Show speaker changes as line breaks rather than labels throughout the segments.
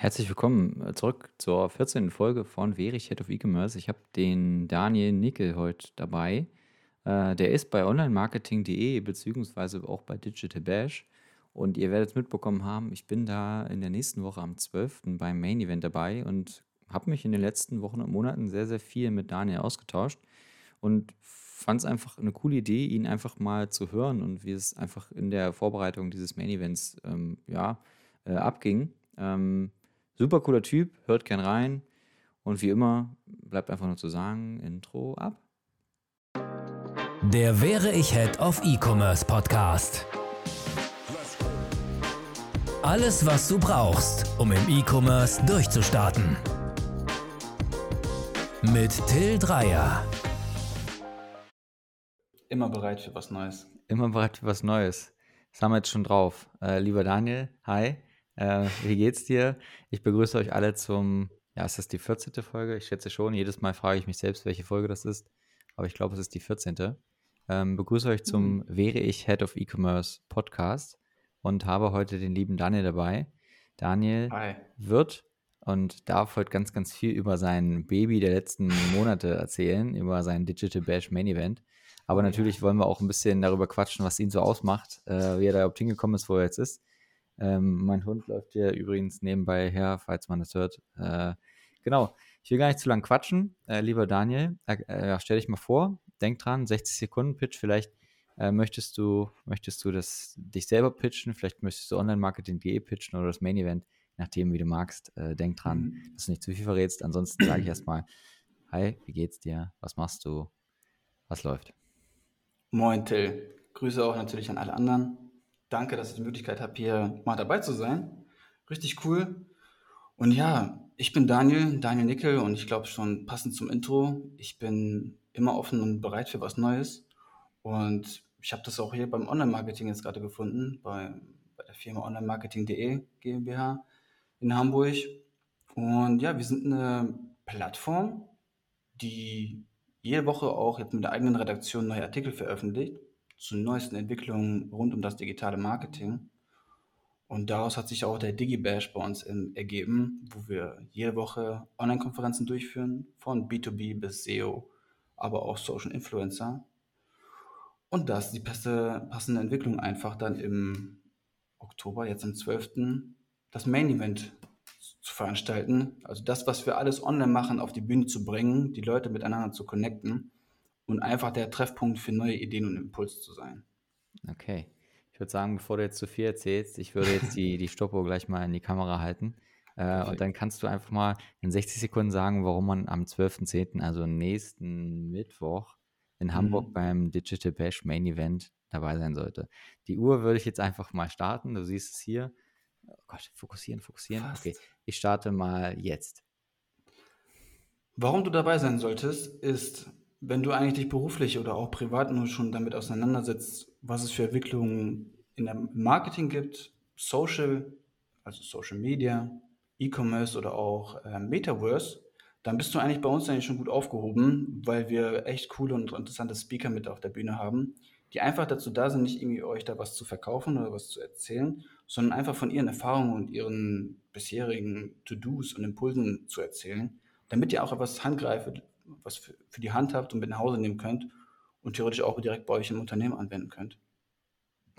Herzlich willkommen äh, zurück zur 14. Folge von Verich Head of E-Commerce. Ich habe den Daniel Nickel heute dabei. Äh, der ist bei onlinemarketing.de beziehungsweise auch bei Digital Bash. Und ihr werdet es mitbekommen haben, ich bin da in der nächsten Woche am 12. beim Main Event dabei und habe mich in den letzten Wochen und Monaten sehr, sehr viel mit Daniel ausgetauscht und fand es einfach eine coole Idee, ihn einfach mal zu hören und wie es einfach in der Vorbereitung dieses Main Events ähm, ja, äh, abging. Ähm, Super cooler Typ, hört gern rein. Und wie immer, bleibt einfach nur zu sagen, Intro ab.
Der Wäre ich Head of E-Commerce Podcast. Alles, was du brauchst, um im E-Commerce durchzustarten. Mit Till Dreier.
Immer bereit für was Neues.
Immer bereit für was Neues. Das haben wir jetzt schon drauf. Äh, lieber Daniel, hi. Äh, wie geht's dir? Ich begrüße euch alle zum, ja, ist das die 14. Folge? Ich schätze schon. Jedes Mal frage ich mich selbst, welche Folge das ist. Aber ich glaube, es ist die 14. Ähm, begrüße euch zum mhm. Wäre ich Head of E-Commerce Podcast und habe heute den lieben Daniel dabei. Daniel Hi. wird und darf heute ganz, ganz viel über sein Baby der letzten Monate erzählen, über sein Digital Bash Main Event. Aber natürlich wollen wir auch ein bisschen darüber quatschen, was ihn so ausmacht, äh, wie er da überhaupt hingekommen ist, wo er jetzt ist. Ähm, mein Hund läuft hier übrigens nebenbei her, falls man das hört. Äh, genau, ich will gar nicht zu lang quatschen. Äh, lieber Daniel, äh, äh stell dich mal vor, denk dran, 60 Sekunden Pitch, vielleicht äh, möchtest du, möchtest du das dich selber pitchen, vielleicht möchtest du Online-Marketing.de pitchen oder das Main Event, nachdem wie du magst. Äh, denk dran, mhm. dass du nicht zu viel verrätst. Ansonsten sage ich erstmal, hi, wie geht's dir? Was machst du? Was läuft?
Moin Till. Grüße auch natürlich an alle anderen. Danke, dass ich die Möglichkeit habe, hier mal dabei zu sein. Richtig cool. Und ja, ich bin Daniel, Daniel Nickel und ich glaube schon passend zum Intro. Ich bin immer offen und bereit für was Neues. Und ich habe das auch hier beim Online-Marketing jetzt gerade gefunden, bei, bei der Firma onlinemarketing.de GmbH in Hamburg. Und ja, wir sind eine Plattform, die jede Woche auch jetzt mit der eigenen Redaktion neue Artikel veröffentlicht zu neuesten Entwicklungen rund um das digitale Marketing. Und daraus hat sich auch der DigiBash bei uns ergeben, wo wir jede Woche Online-Konferenzen durchführen, von B2B bis SEO, aber auch Social Influencer. Und das ist die beste, passende Entwicklung einfach dann im Oktober, jetzt am 12., das Main Event zu veranstalten. Also das, was wir alles online machen, auf die Bühne zu bringen, die Leute miteinander zu connecten und einfach der Treffpunkt für neue Ideen und Impulse zu sein.
Okay. Ich würde sagen, bevor du jetzt zu viel erzählst, ich würde jetzt die, die Stoppuhr gleich mal in die Kamera halten. Äh, und dann kannst du einfach mal in 60 Sekunden sagen, warum man am 12.10., also nächsten Mittwoch, in Hamburg mhm. beim Digital Bash Main Event dabei sein sollte. Die Uhr würde ich jetzt einfach mal starten. Du siehst es hier. Oh Gott, fokussieren, fokussieren. Fast. Okay, ich starte mal jetzt.
Warum du dabei sein solltest, ist wenn du eigentlich dich beruflich oder auch privat nur schon damit auseinandersetzt, was es für Entwicklungen in der Marketing gibt, Social, also Social Media, E-Commerce oder auch äh, Metaverse, dann bist du eigentlich bei uns eigentlich schon gut aufgehoben, weil wir echt coole und interessante Speaker mit auf der Bühne haben, die einfach dazu da sind, nicht irgendwie euch da was zu verkaufen oder was zu erzählen, sondern einfach von ihren Erfahrungen und ihren bisherigen To-Dos und Impulsen zu erzählen, damit ihr auch etwas handgreifend, was für, für die Hand habt und mit nach Hause nehmen könnt und theoretisch auch direkt bei euch im Unternehmen anwenden könnt.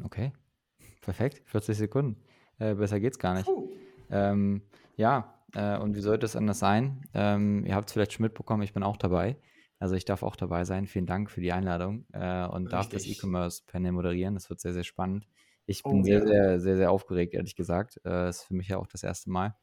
Okay, perfekt, 40 Sekunden. Äh, besser geht's gar nicht. Ähm, ja, äh, und wie sollte es anders sein? Ähm, ihr habt es vielleicht schon mitbekommen, ich bin auch dabei. Also ich darf auch dabei sein. Vielen Dank für die Einladung äh, und Richtig. darf das E-Commerce-Panel moderieren. Das wird sehr, sehr spannend. Ich bin oh, sehr, ja. sehr, sehr, sehr aufgeregt, ehrlich gesagt. Äh, ist für mich ja auch das erste Mal.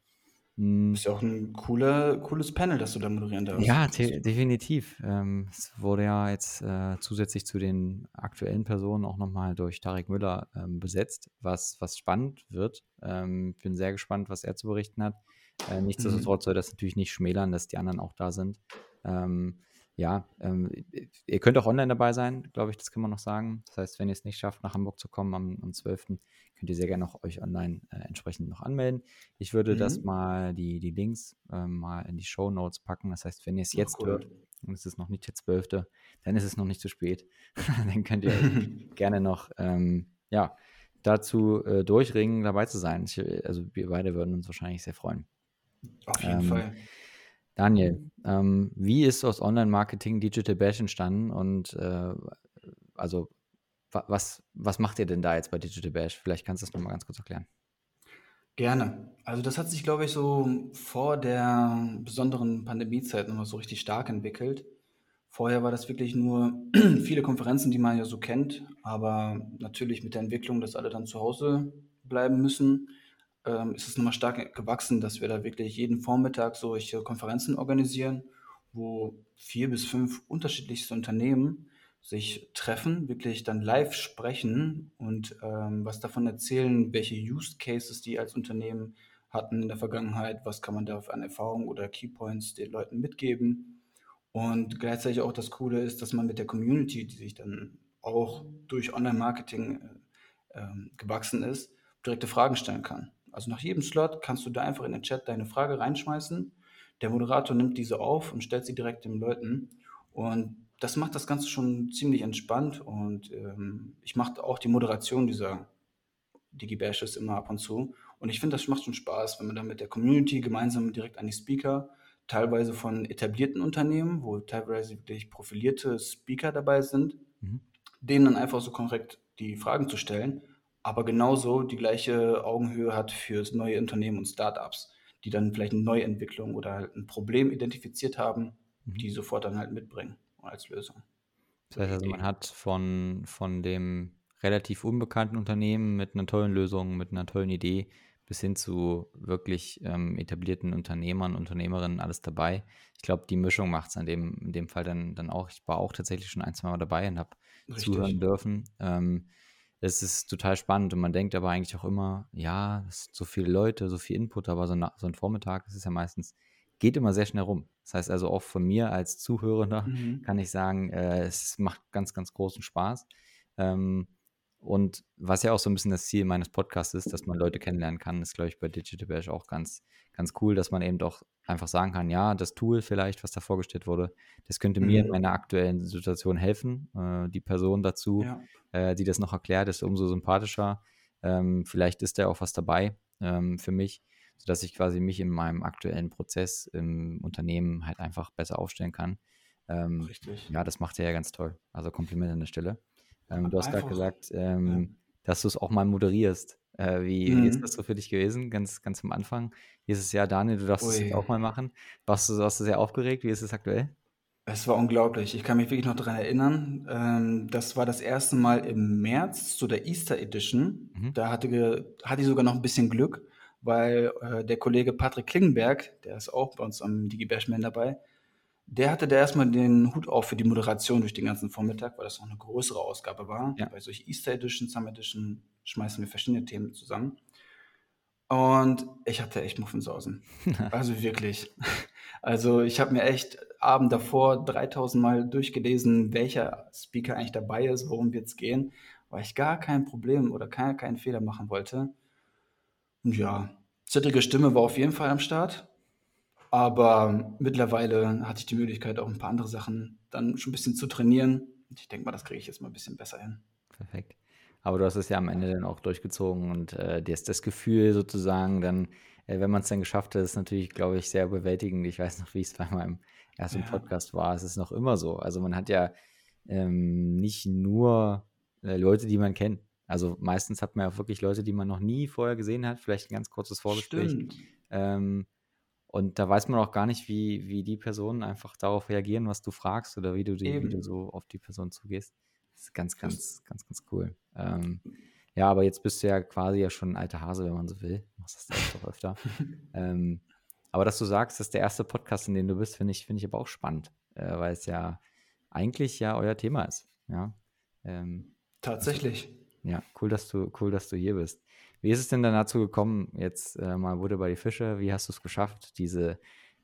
Hm. Ist ja auch ein cooler, cooles Panel, das du da moderieren darfst.
Ja, definitiv. Ähm, es wurde ja jetzt äh, zusätzlich zu den aktuellen Personen auch nochmal durch Tarek Müller ähm, besetzt, was, was spannend wird. Ähm, bin sehr gespannt, was er zu berichten hat. Äh, mhm. nichtsdestotrotz mhm. soll das natürlich nicht schmälern, dass die anderen auch da sind. Ähm, ja, ähm, ihr könnt auch online dabei sein, glaube ich, das kann man noch sagen. Das heißt, wenn ihr es nicht schafft, nach Hamburg zu kommen am, am 12., könnt ihr sehr gerne auch euch online äh, entsprechend noch anmelden. Ich würde mhm. das mal, die, die Links äh, mal in die Show Notes packen. Das heißt, wenn ihr es jetzt cool. hört und es ist noch nicht der 12., dann ist es noch nicht zu spät. dann könnt ihr gerne noch, ähm, ja, dazu äh, durchringen, dabei zu sein. Ich, also wir beide würden uns wahrscheinlich sehr freuen.
Auf jeden ähm, Fall.
Daniel, ähm, wie ist aus Online-Marketing Digital Bash entstanden und äh, also was, was macht ihr denn da jetzt bei Digital Bash? Vielleicht kannst du das nochmal ganz kurz erklären.
Gerne. Also das hat sich, glaube ich, so vor der besonderen Pandemiezeit nochmal so richtig stark entwickelt. Vorher war das wirklich nur viele Konferenzen, die man ja so kennt, aber natürlich mit der Entwicklung, dass alle dann zu Hause bleiben müssen, ähm, ist es nochmal stark gewachsen, dass wir da wirklich jeden Vormittag solche Konferenzen organisieren, wo vier bis fünf unterschiedlichste Unternehmen sich treffen, wirklich dann live sprechen und ähm, was davon erzählen, welche Use Cases die als Unternehmen hatten in der Vergangenheit, was kann man da an Erfahrungen oder Keypoints den Leuten mitgeben. Und gleichzeitig auch das Coole ist, dass man mit der Community, die sich dann auch durch Online-Marketing äh, äh, gewachsen ist, direkte Fragen stellen kann. Also nach jedem Slot kannst du da einfach in den Chat deine Frage reinschmeißen. Der Moderator nimmt diese auf und stellt sie direkt den Leuten. Und das macht das Ganze schon ziemlich entspannt und ähm, ich mache auch die Moderation dieser Digi-Bashes immer ab und zu. Und ich finde, das macht schon Spaß, wenn man dann mit der Community gemeinsam direkt an die Speaker, teilweise von etablierten Unternehmen, wo teilweise wirklich profilierte Speaker dabei sind, mhm. denen dann einfach so korrekt die Fragen zu stellen, aber genauso die gleiche Augenhöhe hat für neue Unternehmen und Startups, die dann vielleicht eine Neuentwicklung oder ein Problem identifiziert haben, mhm. die sofort dann halt mitbringen als Lösung.
Das heißt also, man hat von, von dem relativ unbekannten Unternehmen mit einer tollen Lösung, mit einer tollen Idee bis hin zu wirklich ähm, etablierten Unternehmern, Unternehmerinnen, alles dabei. Ich glaube, die Mischung macht es in dem, in dem Fall dann, dann auch. Ich war auch tatsächlich schon ein, zwei Mal dabei und habe zuhören dürfen. Ähm, es ist total spannend und man denkt aber eigentlich auch immer, ja, es sind so viele Leute, so viel Input, aber so, ein, so ein Vormittag, das ist ja meistens geht immer sehr schnell rum. Das heißt also auch von mir als Zuhörender mhm. kann ich sagen, äh, es macht ganz, ganz großen Spaß. Ähm, und was ja auch so ein bisschen das Ziel meines Podcasts ist, dass man Leute kennenlernen kann, ist, glaube ich, bei Digital Bash auch ganz, ganz cool, dass man eben doch einfach sagen kann, ja, das Tool vielleicht, was da vorgestellt wurde, das könnte mhm. mir in mhm. meiner aktuellen Situation helfen. Äh, die Person dazu, ja. äh, die das noch erklärt, ist umso sympathischer. Ähm, vielleicht ist da auch was dabei ähm, für mich sodass ich quasi mich in meinem aktuellen Prozess im Unternehmen halt einfach besser aufstellen kann. Ähm, Richtig. Ja, das macht er ja ganz toll. Also Kompliment an der Stelle. Ähm, du hast gerade gesagt, ähm, ja. Dass du es auch mal moderierst. Äh, wie, mhm. wie, ist mhm. das so für dich gewesen, ganz, ganz am Anfang? Dieses Jahr, Daniel, du darfst es jetzt auch mal machen. Warst du, warst du sehr aufgeregt? Wie ist es aktuell?
Es war unglaublich. Ich kann mich wirklich noch daran erinnern. Ähm, das war das erste Mal im März zu der Easter Edition. Mhm. Da hatte, hatte ich sogar noch ein bisschen Glück weil äh, der Kollege Patrick Klingenberg, der ist auch bei uns am DigiBashman dabei, der hatte da erstmal den Hut auf für die Moderation durch den ganzen Vormittag, weil das auch eine größere Ausgabe war. Ja. Bei solchen Easter Edition, Summer Edition schmeißen wir verschiedene Themen zusammen. Und ich hatte echt Muffensausen. also wirklich. Also ich habe mir echt Abend davor 3000 Mal durchgelesen, welcher Speaker eigentlich dabei ist, worum wird es gehen, weil ich gar kein Problem oder keinen kein Fehler machen wollte. Und ja, zittrige Stimme war auf jeden Fall am Start. Aber mittlerweile hatte ich die Möglichkeit, auch ein paar andere Sachen dann schon ein bisschen zu trainieren. Ich denke mal, das kriege ich jetzt mal ein bisschen besser hin.
Perfekt. Aber du hast es ja am Ende dann auch durchgezogen und äh, dir ist das Gefühl sozusagen dann, äh, wenn man es dann geschafft hat, ist natürlich, glaube ich, sehr überwältigend. Ich weiß noch, wie es bei meinem ersten ja. Podcast war. Es ist noch immer so. Also man hat ja ähm, nicht nur äh, Leute, die man kennt. Also meistens hat man ja wirklich Leute, die man noch nie vorher gesehen hat, vielleicht ein ganz kurzes Vorgespräch. Ähm, und da weiß man auch gar nicht, wie, wie die Personen einfach darauf reagieren, was du fragst oder wie du, die, wie du so auf die Person zugehst. Das ist ganz, ganz, ganz, ganz cool. Ähm, ja, aber jetzt bist du ja quasi ja schon ein alter Hase, wenn man so will. Du machst das auch öfter. ähm, aber dass du sagst, das ist der erste Podcast, in dem du bist, finde ich, finde ich aber auch spannend, äh, weil es ja eigentlich ja euer Thema ist. Ja. Ähm,
Tatsächlich.
Ja, cool, dass du, cool, dass du hier bist. Wie ist es denn dann dazu gekommen, jetzt äh, mal wurde bei die Fische, wie hast du es geschafft, diese,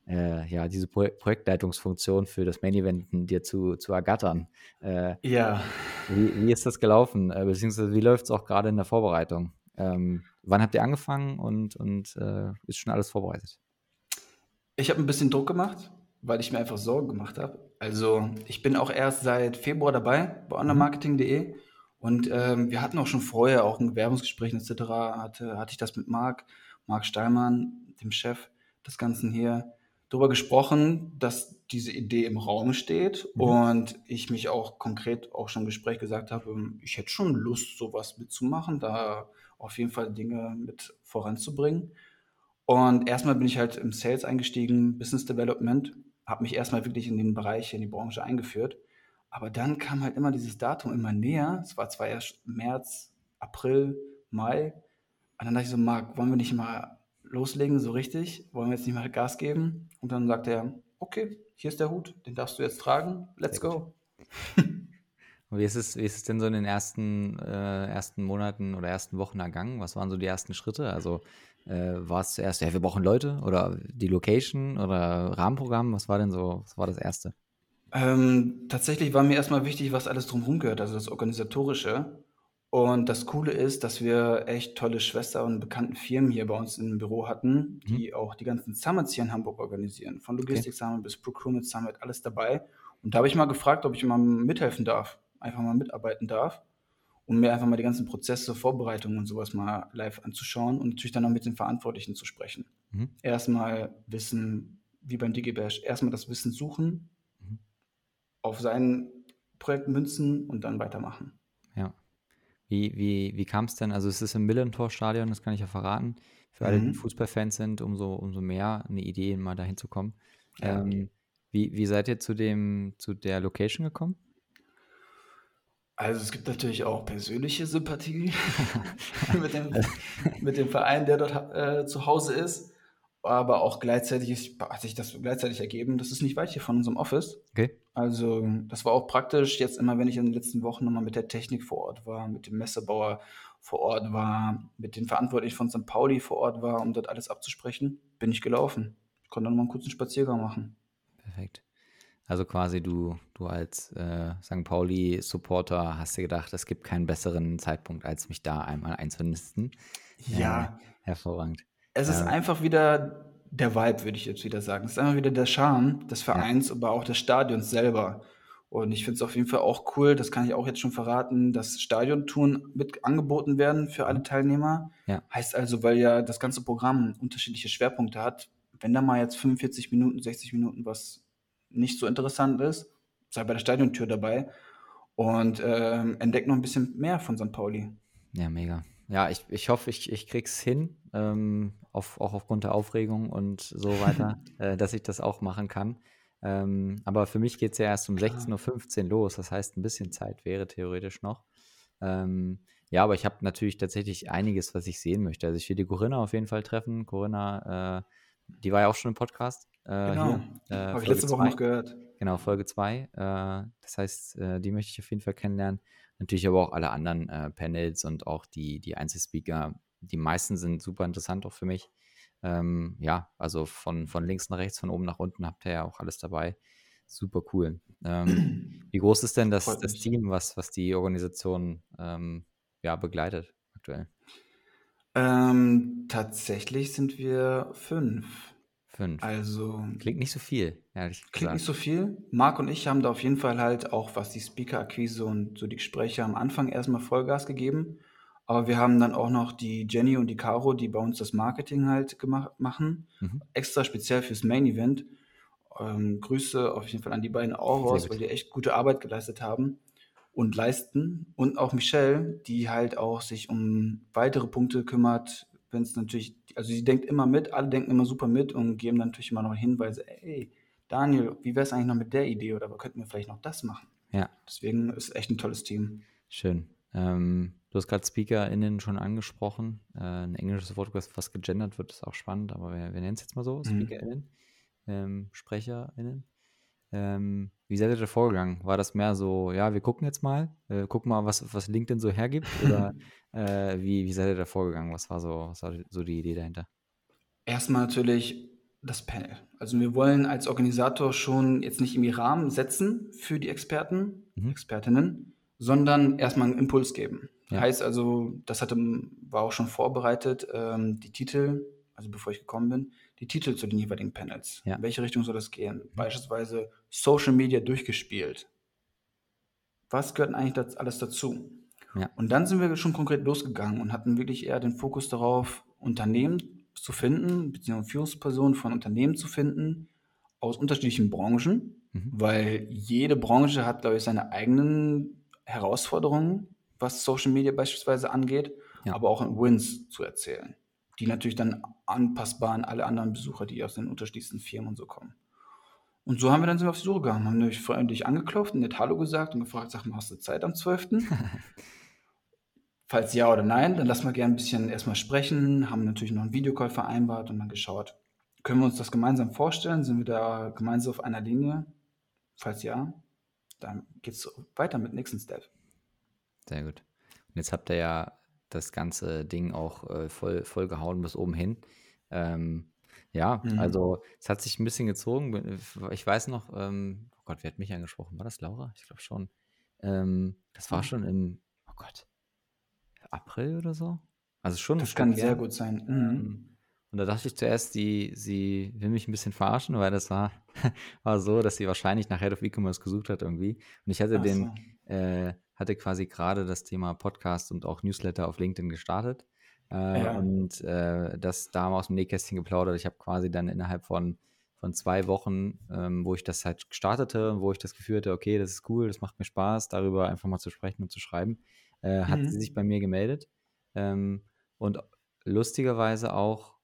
äh, ja, diese Pro Projektleitungsfunktion für das Main Event dir zu, zu ergattern? Äh,
ja.
Wie, wie ist das gelaufen? Äh, beziehungsweise wie läuft es auch gerade in der Vorbereitung? Ähm, wann habt ihr angefangen und, und äh, ist schon alles vorbereitet?
Ich habe ein bisschen Druck gemacht, weil ich mir einfach Sorgen gemacht habe. Also ich bin auch erst seit Februar dabei bei mhm. onlinemarketing.de und ähm, wir hatten auch schon vorher, auch in Bewerbungsgesprächen etc., hatte, hatte ich das mit Marc, Marc Steinmann, dem Chef, des Ganzen hier darüber gesprochen, dass diese Idee im Raum steht mhm. und ich mich auch konkret auch schon im Gespräch gesagt habe, ich hätte schon Lust, sowas mitzumachen, da auf jeden Fall Dinge mit voranzubringen. Und erstmal bin ich halt im Sales eingestiegen, Business Development, habe mich erstmal wirklich in den Bereich, in die Branche eingeführt. Aber dann kam halt immer dieses Datum immer näher. Es war zwar erst März, April, Mai. Und dann dachte ich so, Marc, wollen wir nicht mal loslegen, so richtig? Wollen wir jetzt nicht mal Gas geben? Und dann sagte er, okay, hier ist der Hut, den darfst du jetzt tragen, let's go.
Und wie ist, es, wie ist es denn so in den ersten, äh, ersten Monaten oder ersten Wochen ergangen? Was waren so die ersten Schritte? Also äh, war es zuerst, ja, wir brauchen Leute oder die Location oder Rahmenprogramm? Was war denn so, was war das Erste?
Ähm, tatsächlich war mir erstmal wichtig, was alles drumherum gehört, also das Organisatorische. Und das Coole ist, dass wir echt tolle Schwester- und bekannten Firmen hier bei uns im Büro hatten, mhm. die auch die ganzen Summits hier in Hamburg organisieren. Von Logistik Summit bis Procurement Summit, alles dabei. Und da habe ich mal gefragt, ob ich mal mithelfen darf, einfach mal mitarbeiten darf, um mir einfach mal die ganzen Prozesse, Vorbereitungen und sowas mal live anzuschauen und natürlich dann auch mit den Verantwortlichen zu sprechen. Mhm. Erstmal Wissen, wie beim DigiBash, erstmal das Wissen suchen, mhm. Auf sein Projekt münzen und dann weitermachen.
Ja. Wie, wie, wie kam es denn? Also es ist im Millentor-Stadion, das kann ich ja verraten. Für alle, die mhm. Fußballfans sind, umso, umso mehr eine Idee, mal dahin zu kommen. Ja, ähm, wie, wie seid ihr zu, dem, zu der Location gekommen?
Also es gibt natürlich auch persönliche Sympathie mit, dem, mit dem Verein, der dort äh, zu Hause ist aber auch gleichzeitig ist, hat sich das gleichzeitig ergeben, das ist nicht weit hier von unserem Office.
Okay.
Also das war auch praktisch, jetzt immer, wenn ich in den letzten Wochen nochmal mit der Technik vor Ort war, mit dem Messebauer vor Ort war, mit den Verantwortlichen von St. Pauli vor Ort war, um dort alles abzusprechen, bin ich gelaufen. Ich konnte dann mal einen kurzen Spaziergang machen.
Perfekt. Also quasi du, du als äh, St. Pauli-Supporter hast dir gedacht, es gibt keinen besseren Zeitpunkt, als mich da einmal einzunisten.
Ja.
Äh, hervorragend.
Es ist einfach wieder der Vibe, würde ich jetzt wieder sagen. Es ist einfach wieder der Charme des Vereins, aber auch des Stadions selber. Und ich finde es auf jeden Fall auch cool, das kann ich auch jetzt schon verraten, dass Stadiontouren mit angeboten werden für alle Teilnehmer.
Ja.
Heißt also, weil ja das ganze Programm unterschiedliche Schwerpunkte hat, wenn da mal jetzt 45 Minuten, 60 Minuten was nicht so interessant ist, sei bei der Stadiontür dabei und ähm, entdeckt noch ein bisschen mehr von St. Pauli.
Ja, mega. Ja, ich, ich hoffe, ich, ich krieg's hin, ähm, auf, auch aufgrund der Aufregung und so weiter, äh, dass ich das auch machen kann. Ähm, aber für mich geht es ja erst um 16.15 Uhr los. Das heißt, ein bisschen Zeit wäre theoretisch noch. Ähm, ja, aber ich habe natürlich tatsächlich einiges, was ich sehen möchte. Also ich will die Corinna auf jeden Fall treffen. Corinna, äh, die war ja auch schon im Podcast.
Äh, genau, äh, habe ich letzte Woche noch gehört.
Genau, Folge 2. Äh, das heißt, äh, die möchte ich auf jeden Fall kennenlernen. Natürlich aber auch alle anderen äh, Panels und auch die, die Einzelspeaker. Die meisten sind super interessant auch für mich. Ähm, ja, also von, von links nach rechts, von oben nach unten habt ihr ja auch alles dabei. Super cool. Ähm, wie groß ist denn das, das Team, was, was die Organisation ähm, ja, begleitet aktuell?
Ähm, tatsächlich sind wir fünf.
Fünf.
Also.
Klingt nicht so viel,
ehrlich gesagt. Klingt nicht so viel. Marc und ich haben da auf jeden Fall halt auch, was die Speaker-Akquise und so die Gespräche am Anfang erstmal Vollgas gegeben. Aber wir haben dann auch noch die Jenny und die Caro, die bei uns das Marketing halt gemacht, machen. Mhm. Extra speziell fürs Main Event. Ähm, Grüße auf jeden Fall an die beiden auch raus, weil die echt gute Arbeit geleistet haben und leisten. Und auch Michelle, die halt auch sich um weitere Punkte kümmert, wenn es natürlich, also sie denkt immer mit, alle denken immer super mit und geben dann natürlich immer noch Hinweise, ey, Daniel, wie wäre es eigentlich noch mit der Idee oder könnten wir vielleicht noch das machen?
Ja.
Deswegen ist es echt ein tolles Team.
Schön. Ähm, du hast gerade SpeakerInnen schon angesprochen. Äh, ein englisches Wort, was fast gegendert wird, ist auch spannend, aber wir, wir nennen es jetzt mal so: mhm. SpeakerInnen, ähm, SprecherInnen. Ähm, wie seid ihr da vorgegangen? War das mehr so, ja, wir gucken jetzt mal, äh, gucken mal, was, was LinkedIn so hergibt? Oder äh, wie, wie seid ihr da vorgegangen? Was war, so, was war so die Idee dahinter?
Erstmal natürlich das Panel. Also wir wollen als Organisator schon jetzt nicht irgendwie Rahmen setzen für die Experten, mhm. Expertinnen, sondern erstmal einen Impuls geben. Ja. Heißt also, das hatte, war auch schon vorbereitet, ähm, die Titel, also bevor ich gekommen bin, die Titel zu den jeweiligen Panels. Ja. In welche Richtung soll das gehen? Beispielsweise Social Media durchgespielt. Was gehört eigentlich das alles dazu? Ja. Und dann sind wir schon konkret losgegangen und hatten wirklich eher den Fokus darauf, Unternehmen zu finden, beziehungsweise Führungspersonen von Unternehmen zu finden aus unterschiedlichen Branchen, mhm. weil jede Branche hat, glaube ich, seine eigenen Herausforderungen, was Social Media beispielsweise angeht, ja. aber auch in Wins zu erzählen, die natürlich dann anpassbar an alle anderen Besucher, die aus den unterschiedlichsten Firmen und so kommen. Und so haben wir dann sind wir auf die Suche gegangen, haben nämlich freundlich angeklopft und nett Hallo gesagt und gefragt, sag mal, hast du Zeit am 12.? Falls ja oder nein, dann lassen wir gerne ein bisschen erstmal sprechen, haben natürlich noch einen Videocall vereinbart und dann geschaut, können wir uns das gemeinsam vorstellen? Sind wir da gemeinsam auf einer Linie? Falls ja, dann geht es weiter mit nächsten Step.
Sehr gut. Und jetzt habt ihr ja das ganze Ding auch äh, voll, voll gehauen bis oben hin. Ähm, ja, mhm. also es hat sich ein bisschen gezogen. Ich weiß noch, ähm, oh Gott, wer hat mich angesprochen? War das Laura? Ich glaube schon. Ähm, das war mhm. schon im, oh Gott, April oder so? Also schon.
Das kann sehr gut sein. Mhm.
Ähm, und da dachte ich zuerst, die, sie will mich ein bisschen verarschen, weil das war, war so, dass sie wahrscheinlich nach Head of E-Commerce gesucht hat irgendwie. Und ich hatte Ach den, so. äh, hatte quasi gerade das Thema Podcast und auch Newsletter auf LinkedIn gestartet. Äh, ja. Und äh, das da mal aus dem Nähkästchen geplaudert. Ich habe quasi dann innerhalb von, von zwei Wochen, ähm, wo ich das halt startete, wo ich das Gefühl hatte, okay, das ist cool, das macht mir Spaß, darüber einfach mal zu sprechen und zu schreiben, äh, mhm. hat sie sich bei mir gemeldet. Ähm, und lustigerweise auch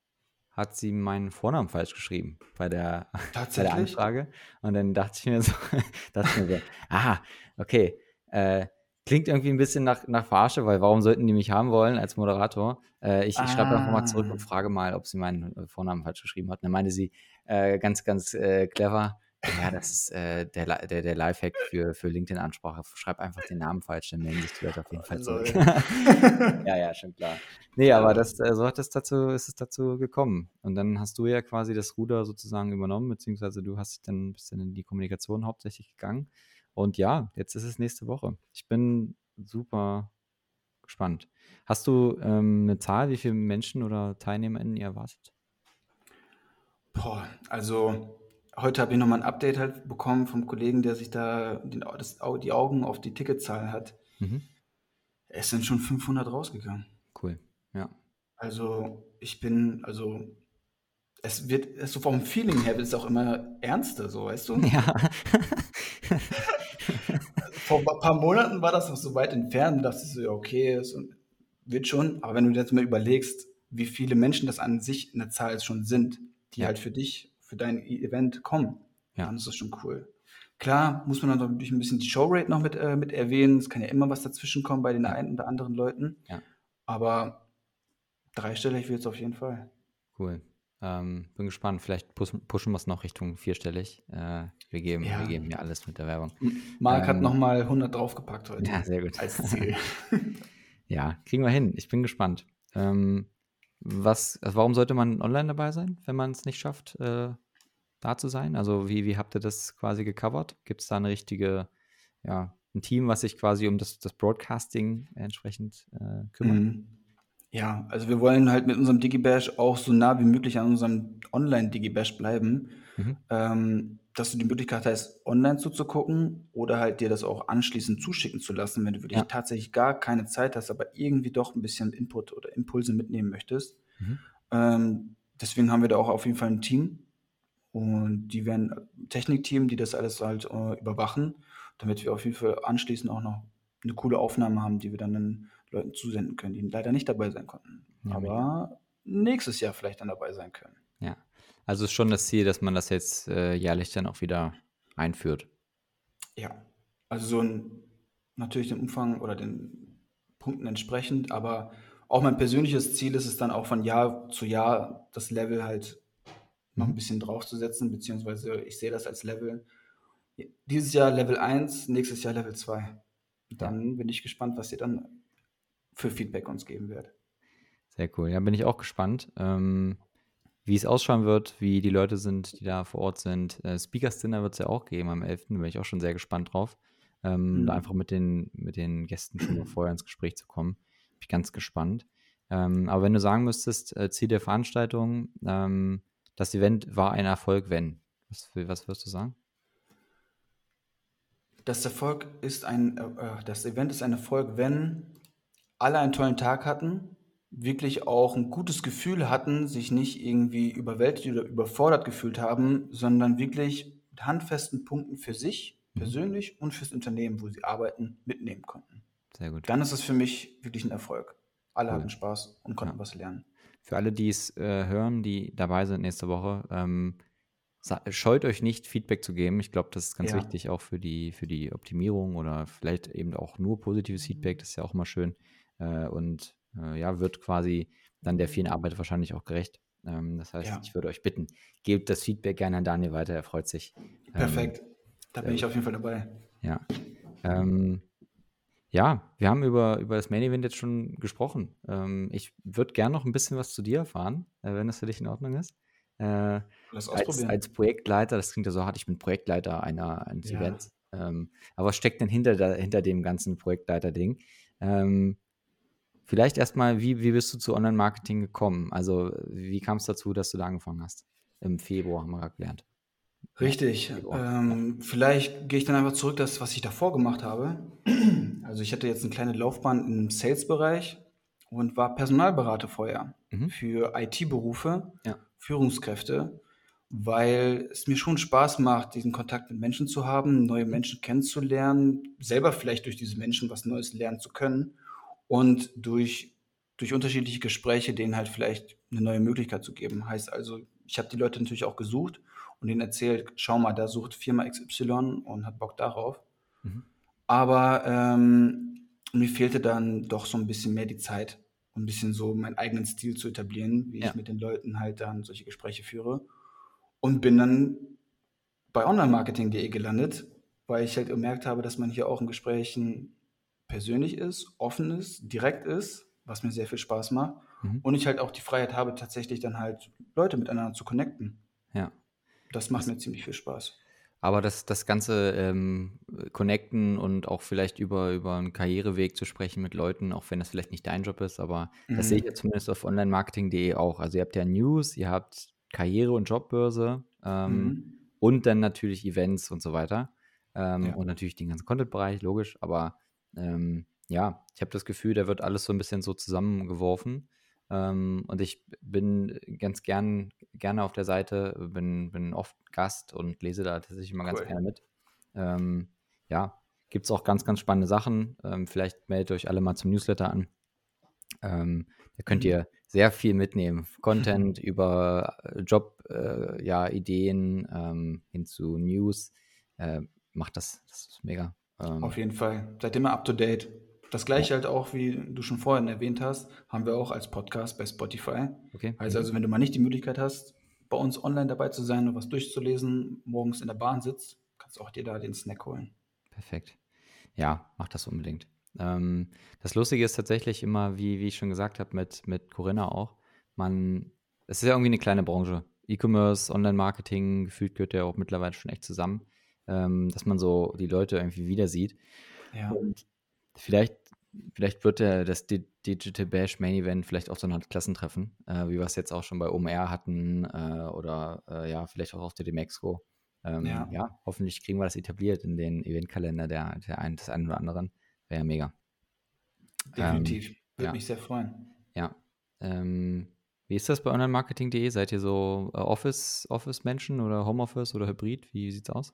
hat sie meinen Vornamen falsch geschrieben bei der, bei der Anfrage. Und dann dachte ich mir so, dachte ich mir so aha, okay, äh, klingt irgendwie ein bisschen nach, nach Verarsche, weil warum sollten die mich haben wollen als Moderator? Äh, ich, ich schreibe einfach mal zurück und ah. frage mal, ob sie meinen äh, Vornamen falsch geschrieben hat. Und dann meinte sie äh, ganz, ganz äh, clever, ja, das ist äh, der, der, der Lifehack für, für LinkedIn-Ansprache. Schreib einfach den Namen falsch, dann melden sich die Leute auf jeden Fall zurück. ja, ja, schon klar. Nee, aber das, äh, so hat es dazu, ist es dazu gekommen. Und dann hast du ja quasi das Ruder sozusagen übernommen, beziehungsweise du hast dich dann ein bisschen in die Kommunikation hauptsächlich gegangen. Und ja, jetzt ist es nächste Woche. Ich bin super gespannt. Hast du ähm, eine Zahl, wie viele Menschen oder TeilnehmerInnen ihr erwartet?
Boah, also heute habe ich nochmal ein Update halt bekommen vom Kollegen, der sich da den, das, die Augen auf die Ticketzahl hat. Mhm. Es sind schon 500 rausgegangen.
Cool, ja.
Also ich bin, also es wird, so vom Feeling her wird es auch immer ernster, so weißt du?
Ja.
Vor ein paar Monaten war das noch so weit entfernt, da dachte ich so, ja, okay, es wird schon. Aber wenn du jetzt mal überlegst, wie viele Menschen das an sich in der Zahl schon sind, die ja. halt für dich für dein Event kommen, ja. dann ist das schon cool. Klar, muss man dann natürlich ein bisschen die Showrate noch mit, äh, mit erwähnen. Es kann ja immer was dazwischen kommen bei den ja. einen oder anderen Leuten. Ja. Aber dreistellig wird es auf jeden Fall.
Cool. Ähm, bin gespannt. Vielleicht pushen, pushen wir es noch Richtung vierstellig. Äh, wir, geben, ja. wir geben mir alles mit der Werbung.
Marc ähm, hat nochmal 100 draufgepackt heute.
Ja, sehr gut.
Als Ziel.
ja, kriegen wir hin. Ich bin gespannt. Ähm, was, also warum sollte man online dabei sein, wenn man es nicht schafft, äh, da zu sein? Also wie, wie habt ihr das quasi gecovert? Gibt es da eine richtige, ja, ein Team, was sich quasi um das, das Broadcasting entsprechend äh, kümmert? Mhm.
Ja, also wir wollen halt mit unserem Digibash auch so nah wie möglich an unserem Online-Digibash bleiben. Mhm. Ähm, dass du die Möglichkeit hast, online zuzugucken oder halt dir das auch anschließend zuschicken zu lassen, wenn du wirklich ja. tatsächlich gar keine Zeit hast, aber irgendwie doch ein bisschen Input oder Impulse mitnehmen möchtest. Mhm. Ähm, deswegen haben wir da auch auf jeden Fall ein Team und die werden Technikteam, die das alles halt äh, überwachen, damit wir auf jeden Fall anschließend auch noch eine coole Aufnahme haben, die wir dann den Leuten zusenden können, die leider nicht dabei sein konnten. Ja, aber nächstes Jahr vielleicht dann dabei sein können.
Ja, also ist schon das Ziel, dass man das jetzt äh, jährlich dann auch wieder einführt.
Ja, also so ein natürlich den Umfang oder den Punkten entsprechend, aber auch mein persönliches Ziel ist es dann auch von Jahr zu Jahr das Level halt noch ein mhm. bisschen draufzusetzen, beziehungsweise ich sehe das als Level. Dieses Jahr Level 1, nächstes Jahr Level 2. Dann bin ich gespannt, was ihr dann für Feedback uns geben wird.
Sehr cool. Ja, bin ich auch gespannt. Ähm, wie es ausschauen wird, wie die Leute sind, die da vor Ort sind. Äh, Speakers Dinner wird es ja auch geben am 11. Da bin ich auch schon sehr gespannt drauf. Ähm, mhm. Da einfach mit den, mit den Gästen schon mal vorher ins Gespräch zu kommen. Bin ich ganz gespannt. Ähm, aber wenn du sagen müsstest, äh, Ziel der Veranstaltung, ähm, das Event war ein Erfolg, wenn. Was, was wirst du sagen?
Das Erfolg ist ein, äh, äh, das Event ist ein Erfolg, wenn alle einen tollen Tag hatten, wirklich auch ein gutes Gefühl hatten, sich nicht irgendwie überwältigt oder überfordert gefühlt haben, sondern wirklich mit handfesten Punkten für sich
Mhm.
persönlich und fürs Unternehmen, wo sie arbeiten, mitnehmen konnten.
Sehr gut.
Dann ist es für mich wirklich ein Erfolg. Alle
Cool.
hatten Spaß und konnten
Ja.
was lernen.
Für alle, die es äh, hören, die dabei sind nächste Woche, ähm, scheut euch nicht, Feedback zu geben. Ich glaube, das ist ganz
Ja.
wichtig auch für die, für die Optimierung oder vielleicht eben auch nur positives Feedback. Das ist ja auch immer schön. Äh, und äh, ja, wird quasi dann der vielen Arbeit wahrscheinlich auch gerecht. Ähm, das heißt,
Ja.
ich würde euch bitten, gebt das Feedback gerne an Daniel weiter. Er freut sich. Ähm,
Perfekt. Da bin ich auf jeden Fall dabei.
ja. Ähm, ja, wir haben über, über das Main Event jetzt schon gesprochen. Ähm, ich würde gerne noch ein bisschen was zu dir erfahren, äh, wenn das für dich in Ordnung ist. Äh, als, als Projektleiter, das klingt ja so hart, ich bin Projektleiter einer, eines
Ja.
Events. Ähm, aber was steckt denn hinter, da, hinter dem ganzen Projektleiter-Ding? Ähm, vielleicht erstmal, wie, wie bist du zu Online-Marketing gekommen? Also, wie kam es dazu, dass du da angefangen hast? Im Februar haben wir gerade gelernt.
Richtig. Ähm, vielleicht gehe ich dann einfach zurück, das, was ich davor gemacht habe. Also ich hatte jetzt eine kleine Laufbahn im Sales-Bereich und war Personalberater vorher
Mhm.
für IT-Berufe,
Ja.
Führungskräfte, weil es mir schon Spaß macht, diesen Kontakt mit Menschen zu haben, neue Menschen kennenzulernen, selber vielleicht durch diese Menschen was Neues lernen zu können und durch, durch unterschiedliche Gespräche denen halt vielleicht eine neue Möglichkeit zu geben. Heißt also, ich habe die Leute natürlich auch gesucht und denen erzählt, schau mal, da sucht Firma XY und hat Bock darauf.
Mhm.
Aber ähm, mir fehlte dann doch so ein bisschen mehr die Zeit, um ein bisschen so meinen eigenen Stil zu etablieren, wie
Ja.
ich mit den Leuten halt dann solche Gespräche führe. Und bin dann bei onlinemarketing.de gelandet, weil ich halt gemerkt habe, dass man hier auch in Gesprächen persönlich ist, offen ist, direkt ist, was mir sehr viel Spaß macht.
Mhm.
Und ich halt auch die Freiheit habe, tatsächlich dann halt Leute miteinander zu connecten.
Ja.
Das macht mir ziemlich viel Spaß.
Aber das, das ganze ähm, Connecten und auch vielleicht über, über einen Karriereweg zu sprechen mit Leuten, auch wenn das vielleicht nicht dein Job ist, aber das
Mhm.
sehe ich ja zumindest auf onlinemarketing.de auch. Also ihr habt ja News, ihr habt Karriere- und Jobbörse ähm,
Mhm.
und dann natürlich Events und so weiter. Ähm,
Ja.
Und natürlich den ganzen Content-Bereich, logisch, aber ähm, ja, ich habe das Gefühl, da wird alles so ein bisschen so zusammengeworfen. Ähm, und ich bin ganz gern, gerne auf der Seite, bin, bin oft Gast und lese da tatsächlich immer ganz
Cool.
gerne mit. Ähm, ja, gibt es auch ganz, ganz spannende Sachen. Ähm, vielleicht meldet euch alle mal zum Newsletter an. Ähm, da könnt
Mhm.
ihr sehr viel mitnehmen. Content über äh, Job, äh, ja, Ideen ähm, hin zu News. Äh, macht das, das ist mega. Ähm,
Auf jeden Fall. Seid immer up to date. Das gleiche halt auch, wie du schon vorhin erwähnt hast, haben wir auch als Podcast bei Spotify.
okay. Mhm.
also, wenn du mal nicht die Möglichkeit hast, bei uns online dabei zu sein und was durchzulesen, morgens in der Bahn sitzt, kannst du auch dir da den Snack holen.
Perfekt. Ja, mach das unbedingt. Ähm, das Lustige ist tatsächlich immer, wie, wie ich schon gesagt habe, mit, mit Corinna auch, man, es ist ja irgendwie eine kleine Branche. E-Commerce, Online-Marketing, gefühlt gehört ja auch mittlerweile schon echt zusammen, ähm, dass man so die Leute irgendwie wieder sieht.
Ja.
Und vielleicht, vielleicht wird der, das Di- Digital Bash Main Event vielleicht auch so Art Klassentreffen, äh, wie wir es jetzt auch schon bei OMR hatten äh, oder äh, ja, vielleicht auch auf der Demexco. Ähm,
Ja.
ja. hoffentlich kriegen wir das etabliert in den Eventkalender der, der ein, des einen oder anderen. Wäre ja mega.
Definitiv. Würde
ja.
mich sehr freuen.
Ja. Ähm, wie ist das bei onlinemarketing.de? Seid ihr so äh, Office, Office-Menschen oder Homeoffice oder Hybrid? Wie sieht's aus?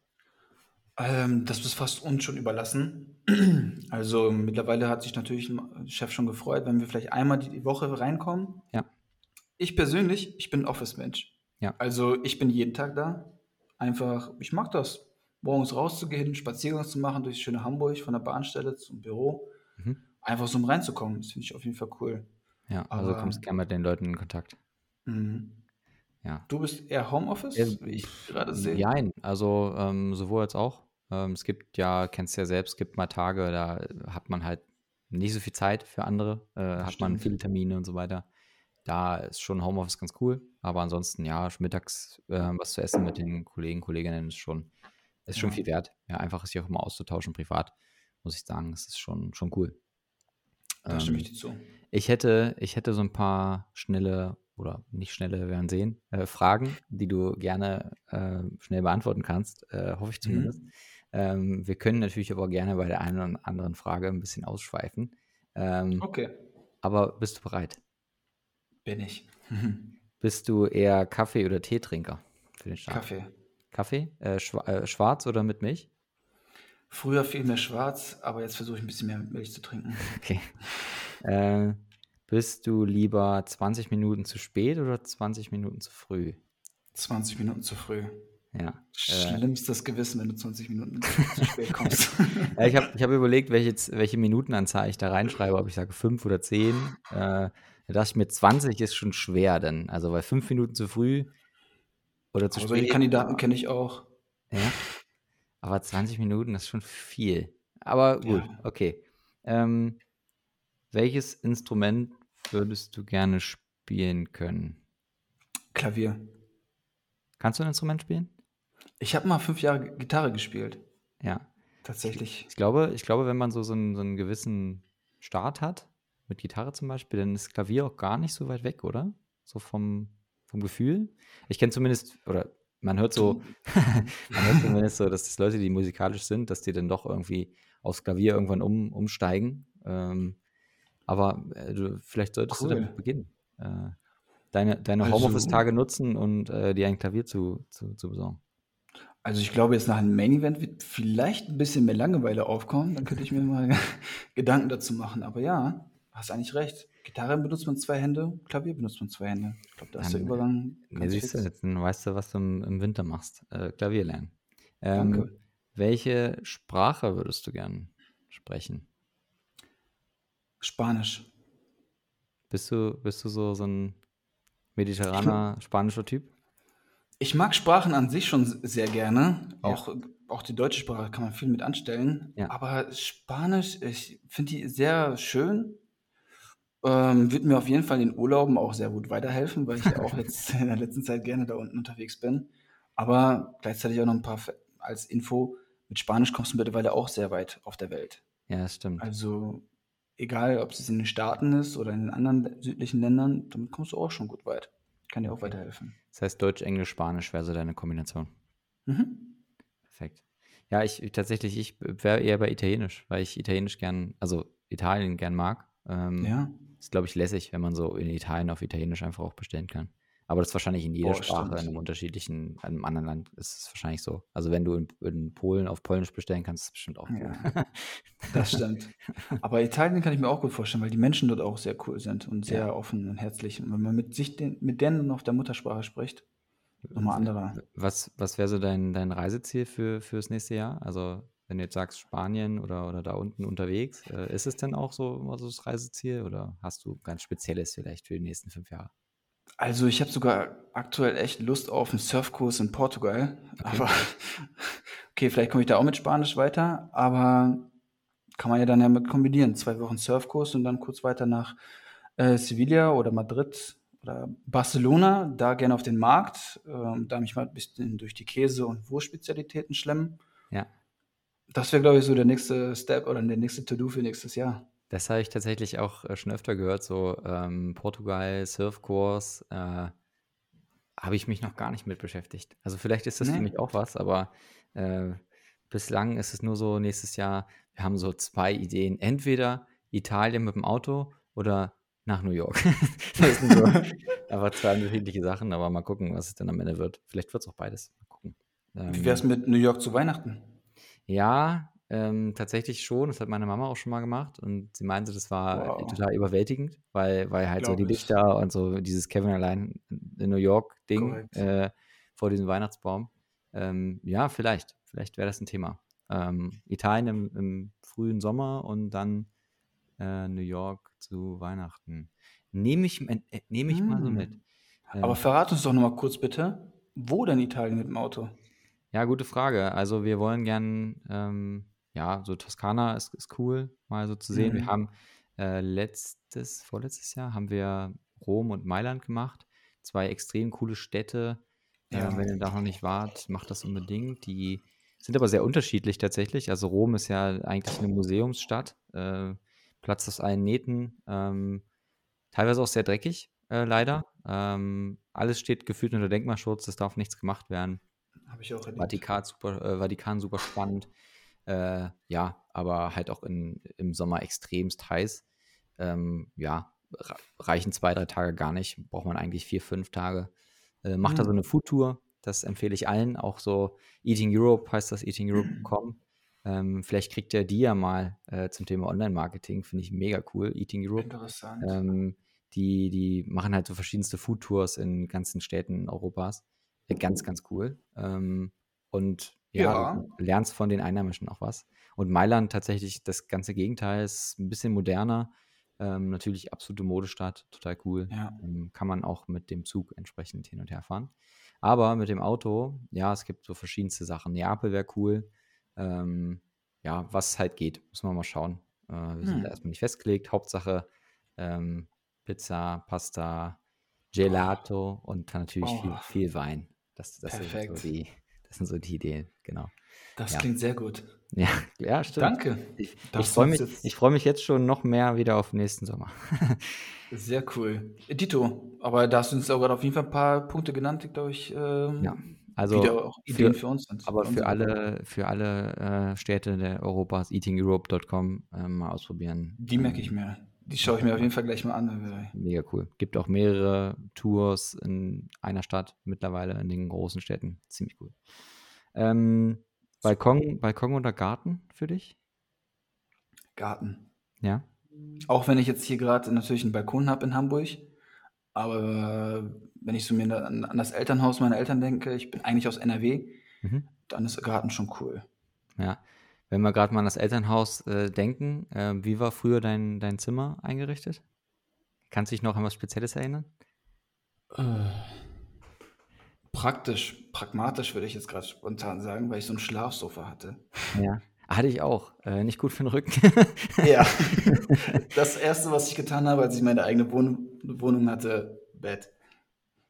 Ähm, das ist fast uns schon überlassen. Also mittlerweile hat sich natürlich ein Chef schon gefreut, wenn wir vielleicht einmal die Woche reinkommen.
Ja.
Ich persönlich, ich bin Office-Mensch.
Ja.
Also ich bin jeden Tag da. Einfach, ich mag das. Morgens rauszugehen, Spaziergang zu machen durch schöne Hamburg, von der Bahnstelle zum Büro.
Mhm.
Einfach so um reinzukommen. Das finde ich auf jeden Fall cool.
Ja, also
Aber-
kommst gerne mit den Leuten in Kontakt.
Mhm.
Ja.
Du bist eher Homeoffice, wie ich gerade sehe.
Nein, also ähm, sowohl als auch. Ähm, es gibt ja, kennst du ja selbst, es gibt mal Tage, da hat man halt nicht so viel Zeit für andere, äh, hat man
stimmt.
viele Termine und so weiter. Da ist schon Homeoffice ganz cool, aber ansonsten ja, mittags äh, was zu essen mit den Kollegen, Kolleginnen ist schon, ist schon
Ja.
viel wert. Ja, einfach sich auch immer auszutauschen privat, muss ich sagen, das ist schon, schon cool.
Da stimme
Ähm,
ich dir zu.
ich hätte, ich hätte so ein paar schnelle oder nicht schnelle, wir werden sehen, äh, Fragen, die du gerne äh, schnell beantworten kannst, äh, hoffe ich zumindest.
Mhm.
Ähm, wir können natürlich aber gerne bei der einen oder anderen Frage ein bisschen ausschweifen. Ähm,
Okay.
Aber bist du bereit?
Bin ich.
Bist du eher Kaffee- oder Teetrinker für den Start?
Kaffee.
Kaffee? Äh, schwa äh, schwarz oder mit Milch?
Früher viel mehr schwarz, aber jetzt versuche ich ein bisschen mehr mit Milch zu trinken.
Okay. Äh, bist du lieber 20 Minuten zu spät oder 20 Minuten zu früh?
20 Minuten zu früh.
Ja. Äh,
Schlimmstes Gewissen, wenn du 20 Minuten zu spät kommst.
ja ich habe ich hab überlegt, welche, welche Minutenanzahl ich da reinschreibe, ob ich sage 5 oder 10. Äh, da dachte ich mir, 20 ist schon schwer dann. Also, weil 5 Minuten zu früh oder zu
Aber
spät.
solche Kandidaten kenne ich auch.
Ja. Aber 20 Minuten ist schon viel. Aber gut,
Ja.
okay. Ähm, welches Instrument würdest du gerne spielen können?
Klavier.
Kannst du ein Instrument spielen?
Ich habe mal fünf Jahre Gitarre gespielt.
Ja.
Tatsächlich.
Ich glaube, ich glaube, wenn man so, so, einen, so einen gewissen Start hat, mit Gitarre zum Beispiel, dann ist Klavier auch gar nicht so weit weg, oder? So vom, vom Gefühl. Ich kenne zumindest, oder man hört so, man hört zumindest so, dass das Leute, die musikalisch sind, dass die dann doch irgendwie aufs Klavier irgendwann um, umsteigen. Ähm, aber äh, du, vielleicht solltest du
Cool.
damit beginnen. Äh, deine deine
Also-
Homeoffice-Tage nutzen und äh, dir ein Klavier zu, zu, zu besorgen.
Also ich glaube, jetzt nach einem Main-Event wird vielleicht ein bisschen mehr Langeweile aufkommen. Dann könnte ich mir mal Gedanken dazu machen. Aber ja, hast eigentlich recht. Gitarre benutzt man zwei Hände, Klavier benutzt man zwei Hände. Ich glaube, da ist der Übergang
Ja,
ganz
siehst du, jetzt weißt du, was du im, im Winter machst. Äh, Klavier lernen. Ähm,
Danke.
welche Sprache würdest du gern sprechen?
Spanisch.
Bist du, bist du so, so ein mediterraner, spanischer Typ?
Ich mag Sprachen an sich schon sehr gerne.
Ja.
Auch, auch die deutsche Sprache kann man viel mit anstellen.
Ja.
Aber Spanisch, ich finde die sehr schön. Ähm, wird mir auf jeden Fall in den Urlauben auch sehr gut weiterhelfen, weil ich auch jetzt in der letzten Zeit gerne da unten unterwegs bin. Aber gleichzeitig auch noch ein paar als Info. Mit Spanisch kommst du mittlerweile auch sehr weit auf der Welt.
Ja, das stimmt.
Also egal, ob es in den Staaten ist oder in den anderen südlichen Ländern, damit kommst du auch schon gut weit. Kann dir auch weiterhelfen.
Das heißt, Deutsch, Englisch, Spanisch wäre so deine Kombination.
Mhm.
Perfekt. Ja, ich ich- tatsächlich, ich wäre eher bei Italienisch, weil ich Italienisch gern, also Italien gern mag. Ähm,
Ja.
Ist, glaube ich, lässig, wenn man so in Italien auf Italienisch einfach auch bestellen kann. Aber das ist wahrscheinlich in jeder
Oh,
Sprache,
stimmt.
in einem unterschiedlichen, in einem anderen Land ist es wahrscheinlich so. Also wenn du in, in Polen auf Polnisch bestellen kannst, ist es bestimmt auch
Ja.
gut.
Das stimmt. Aber Italien kann ich mir auch gut vorstellen, weil die Menschen dort auch sehr cool sind und sehr
Ja.
offen und herzlich. Und wenn man mit sich den, mit denen auf der Muttersprache spricht, nochmal anderer.
Was, was wäre so dein, dein Reiseziel für, fürs nächste Jahr? Also wenn du jetzt sagst Spanien oder, oder da unten unterwegs, äh, ist es denn auch so so das Reiseziel oder hast du ganz Spezielles vielleicht für die nächsten fünf Jahre?
Also ich habe sogar aktuell echt Lust auf einen Surfkurs in Portugal. Aber okay, vielleicht komme ich da auch mit Spanisch weiter, aber kann man ja dann ja mit kombinieren. Zwei Wochen Surfkurs und dann kurz weiter nach äh, Sevilla oder Madrid oder Barcelona, da gerne auf den Markt, ähm, da mich mal ein bisschen durch die Käse- und Wurstspezialitäten schlemmen.
Ja.
Das wäre, glaube ich, so der nächste Step oder der nächste To-Do für nächstes Jahr.
Das habe ich tatsächlich auch äh, schon öfter gehört, so ähm, Portugal, Surfkurs, äh, habe ich mich noch gar nicht mit beschäftigt. Also vielleicht ist das für
Nee.
mich auch was, aber äh, bislang ist es nur so nächstes Jahr, wir haben so zwei Ideen. Entweder Italien mit dem Auto oder nach New York. das sind so einfach zwei unterschiedliche Sachen, aber mal gucken, was es dann am Ende wird. Vielleicht wird es auch beides. Mal gucken.
Wie
Ähm,
wäre es mit New York zu Weihnachten?
ja, ähm, tatsächlich schon. Das hat meine Mama auch schon mal gemacht und sie meinte, das war
Wow.
total überwältigend, weil, weil halt so die
Glaube ich.
Lichter und so dieses Kevin allein in New York Ding
Korrekt.
äh, vor diesem Weihnachtsbaum. Ähm, ja, vielleicht. Vielleicht wäre das ein Thema. Ähm, Italien im, im frühen Sommer und dann äh, New York zu Weihnachten. Nehme ich, äh, nehme ich mal so
Hm.
mit.
Aber
Ähm,
verrat uns doch noch mal kurz bitte, wo denn Italien mit dem Auto?
Ja, gute Frage. Also wir wollen gern, ähm, ja, so Toskana ist, ist cool, mal so zu sehen. Wir
Mhm.
haben äh, letztes, vorletztes Jahr haben wir Rom und Mailand gemacht. Zwei extrem coole Städte. Äh,
Ja.
wenn ihr da noch nicht wart, macht das unbedingt. Die sind aber sehr unterschiedlich tatsächlich. Also Rom ist ja eigentlich eine Museumsstadt, äh, Platz aus allen Nähten, ähm, teilweise auch sehr dreckig, äh, leider. Ähm, alles steht gefühlt unter Denkmalschutz, es darf nichts gemacht werden.
Habe ich auch erlebt.
Vatikan super, äh, Vatikan super spannend. Äh, ja, aber halt auch in, im Sommer extremst heiß. Ähm, ja, reichen zwei, drei Tage gar nicht. Braucht man eigentlich vier, fünf Tage. Äh, macht mhm. da so eine Foodtour. Das empfehle ich allen. Auch so Eating Europe heißt das, eatingeurope.com. Ähm, vielleicht kriegt ihr die ja mal äh, zum Thema Online-Marketing. Finde ich mega cool. Eating Europe.
Interessant.
Ähm, die, die machen halt so verschiedenste Food-Tours in ganzen Städten Europas. Ja, ganz, ganz cool. Ähm, und ja, ja. Du lernst von den Einheimischen auch was. Und Mailand tatsächlich das ganze Gegenteil, ist ein bisschen moderner. Ähm, natürlich absolute Modestadt, total cool.
Ja.
Ähm, kann man auch mit dem Zug entsprechend hin und her fahren. Aber mit dem Auto, ja, es gibt so verschiedenste Sachen. Neapel wäre cool. Ähm, ja, was halt geht, muss man mal schauen. Äh, wir hm. sind da erstmal nicht festgelegt. Hauptsache ähm, Pizza, Pasta, Gelato oh. und natürlich oh. viel, viel Wein. Das, das, sind so die, das sind so die Ideen, genau.
Das ja. klingt sehr gut.
Ja, ja stimmt.
Danke.
Ich, ich freue mich, freu mich jetzt schon noch mehr wieder auf nächsten Sommer.
sehr cool. Dito, aber da hast du uns auch gerade auf jeden Fall ein paar Punkte genannt, die, glaube ich, ähm,
ja. Also wieder
auch Ideen für, für uns
sind. Aber für alle, für alle äh, Städte der Europas, eatingeurope.com äh, mal ausprobieren.
Die merke ich ähm, mir. Die schaue ich mir auf jeden Fall gleich mal an.
Mega cool. Gibt auch mehrere Tours in einer Stadt mittlerweile, in den großen Städten. Ziemlich cool. Ähm, Balkon, Balkon oder Garten für dich?
Garten.
Ja.
Auch wenn ich jetzt hier gerade natürlich einen Balkon habe in Hamburg. Aber wenn ich so mir an, an, das Elternhaus meiner Eltern denke, ich bin eigentlich aus NRW, mhm. dann ist Garten schon cool.
Ja. Wenn wir gerade mal an das Elternhaus äh, denken, äh, wie war früher dein, dein Zimmer eingerichtet? Kannst du dich noch an was Spezielles erinnern?
Äh, praktisch, pragmatisch würde ich jetzt gerade spontan sagen, weil ich so ein Schlafsofa hatte.
Ja, hatte ich auch. Äh, nicht gut für den Rücken.
ja. Das erste, was ich getan habe, als ich meine eigene Wohn Wohnung hatte, Bett.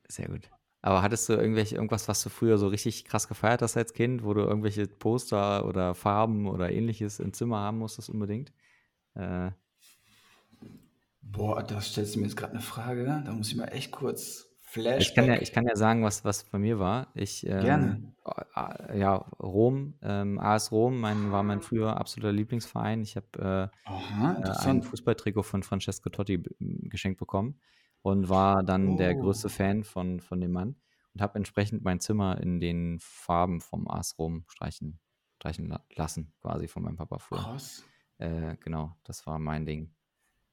Sehr gut. Aber hattest du irgendwelche, irgendwas, was du früher so richtig krass gefeiert hast als Kind, wo du irgendwelche Poster oder Farben oder ähnliches im Zimmer haben musstest unbedingt? Äh,
Boah, da stellst du mir jetzt gerade eine Frage. Da muss ich mal echt kurz Flashback.
Ich kann ja, ich kann ja sagen, was, was bei mir war. Ich,
ähm, Gerne.
Äh, ja, Rom, ähm, AS Rom mein, war mein früher absoluter Lieblingsverein. Ich habe äh, äh, ein Fußballtrikot von Francesco Totti geschenkt bekommen und war dann oh. der größte Fan von, von dem Mann und habe entsprechend mein Zimmer in den Farben vom AS Rom streichen, streichen lassen, quasi von meinem Papa früher.
Krass.
Äh, genau, das war mein Ding.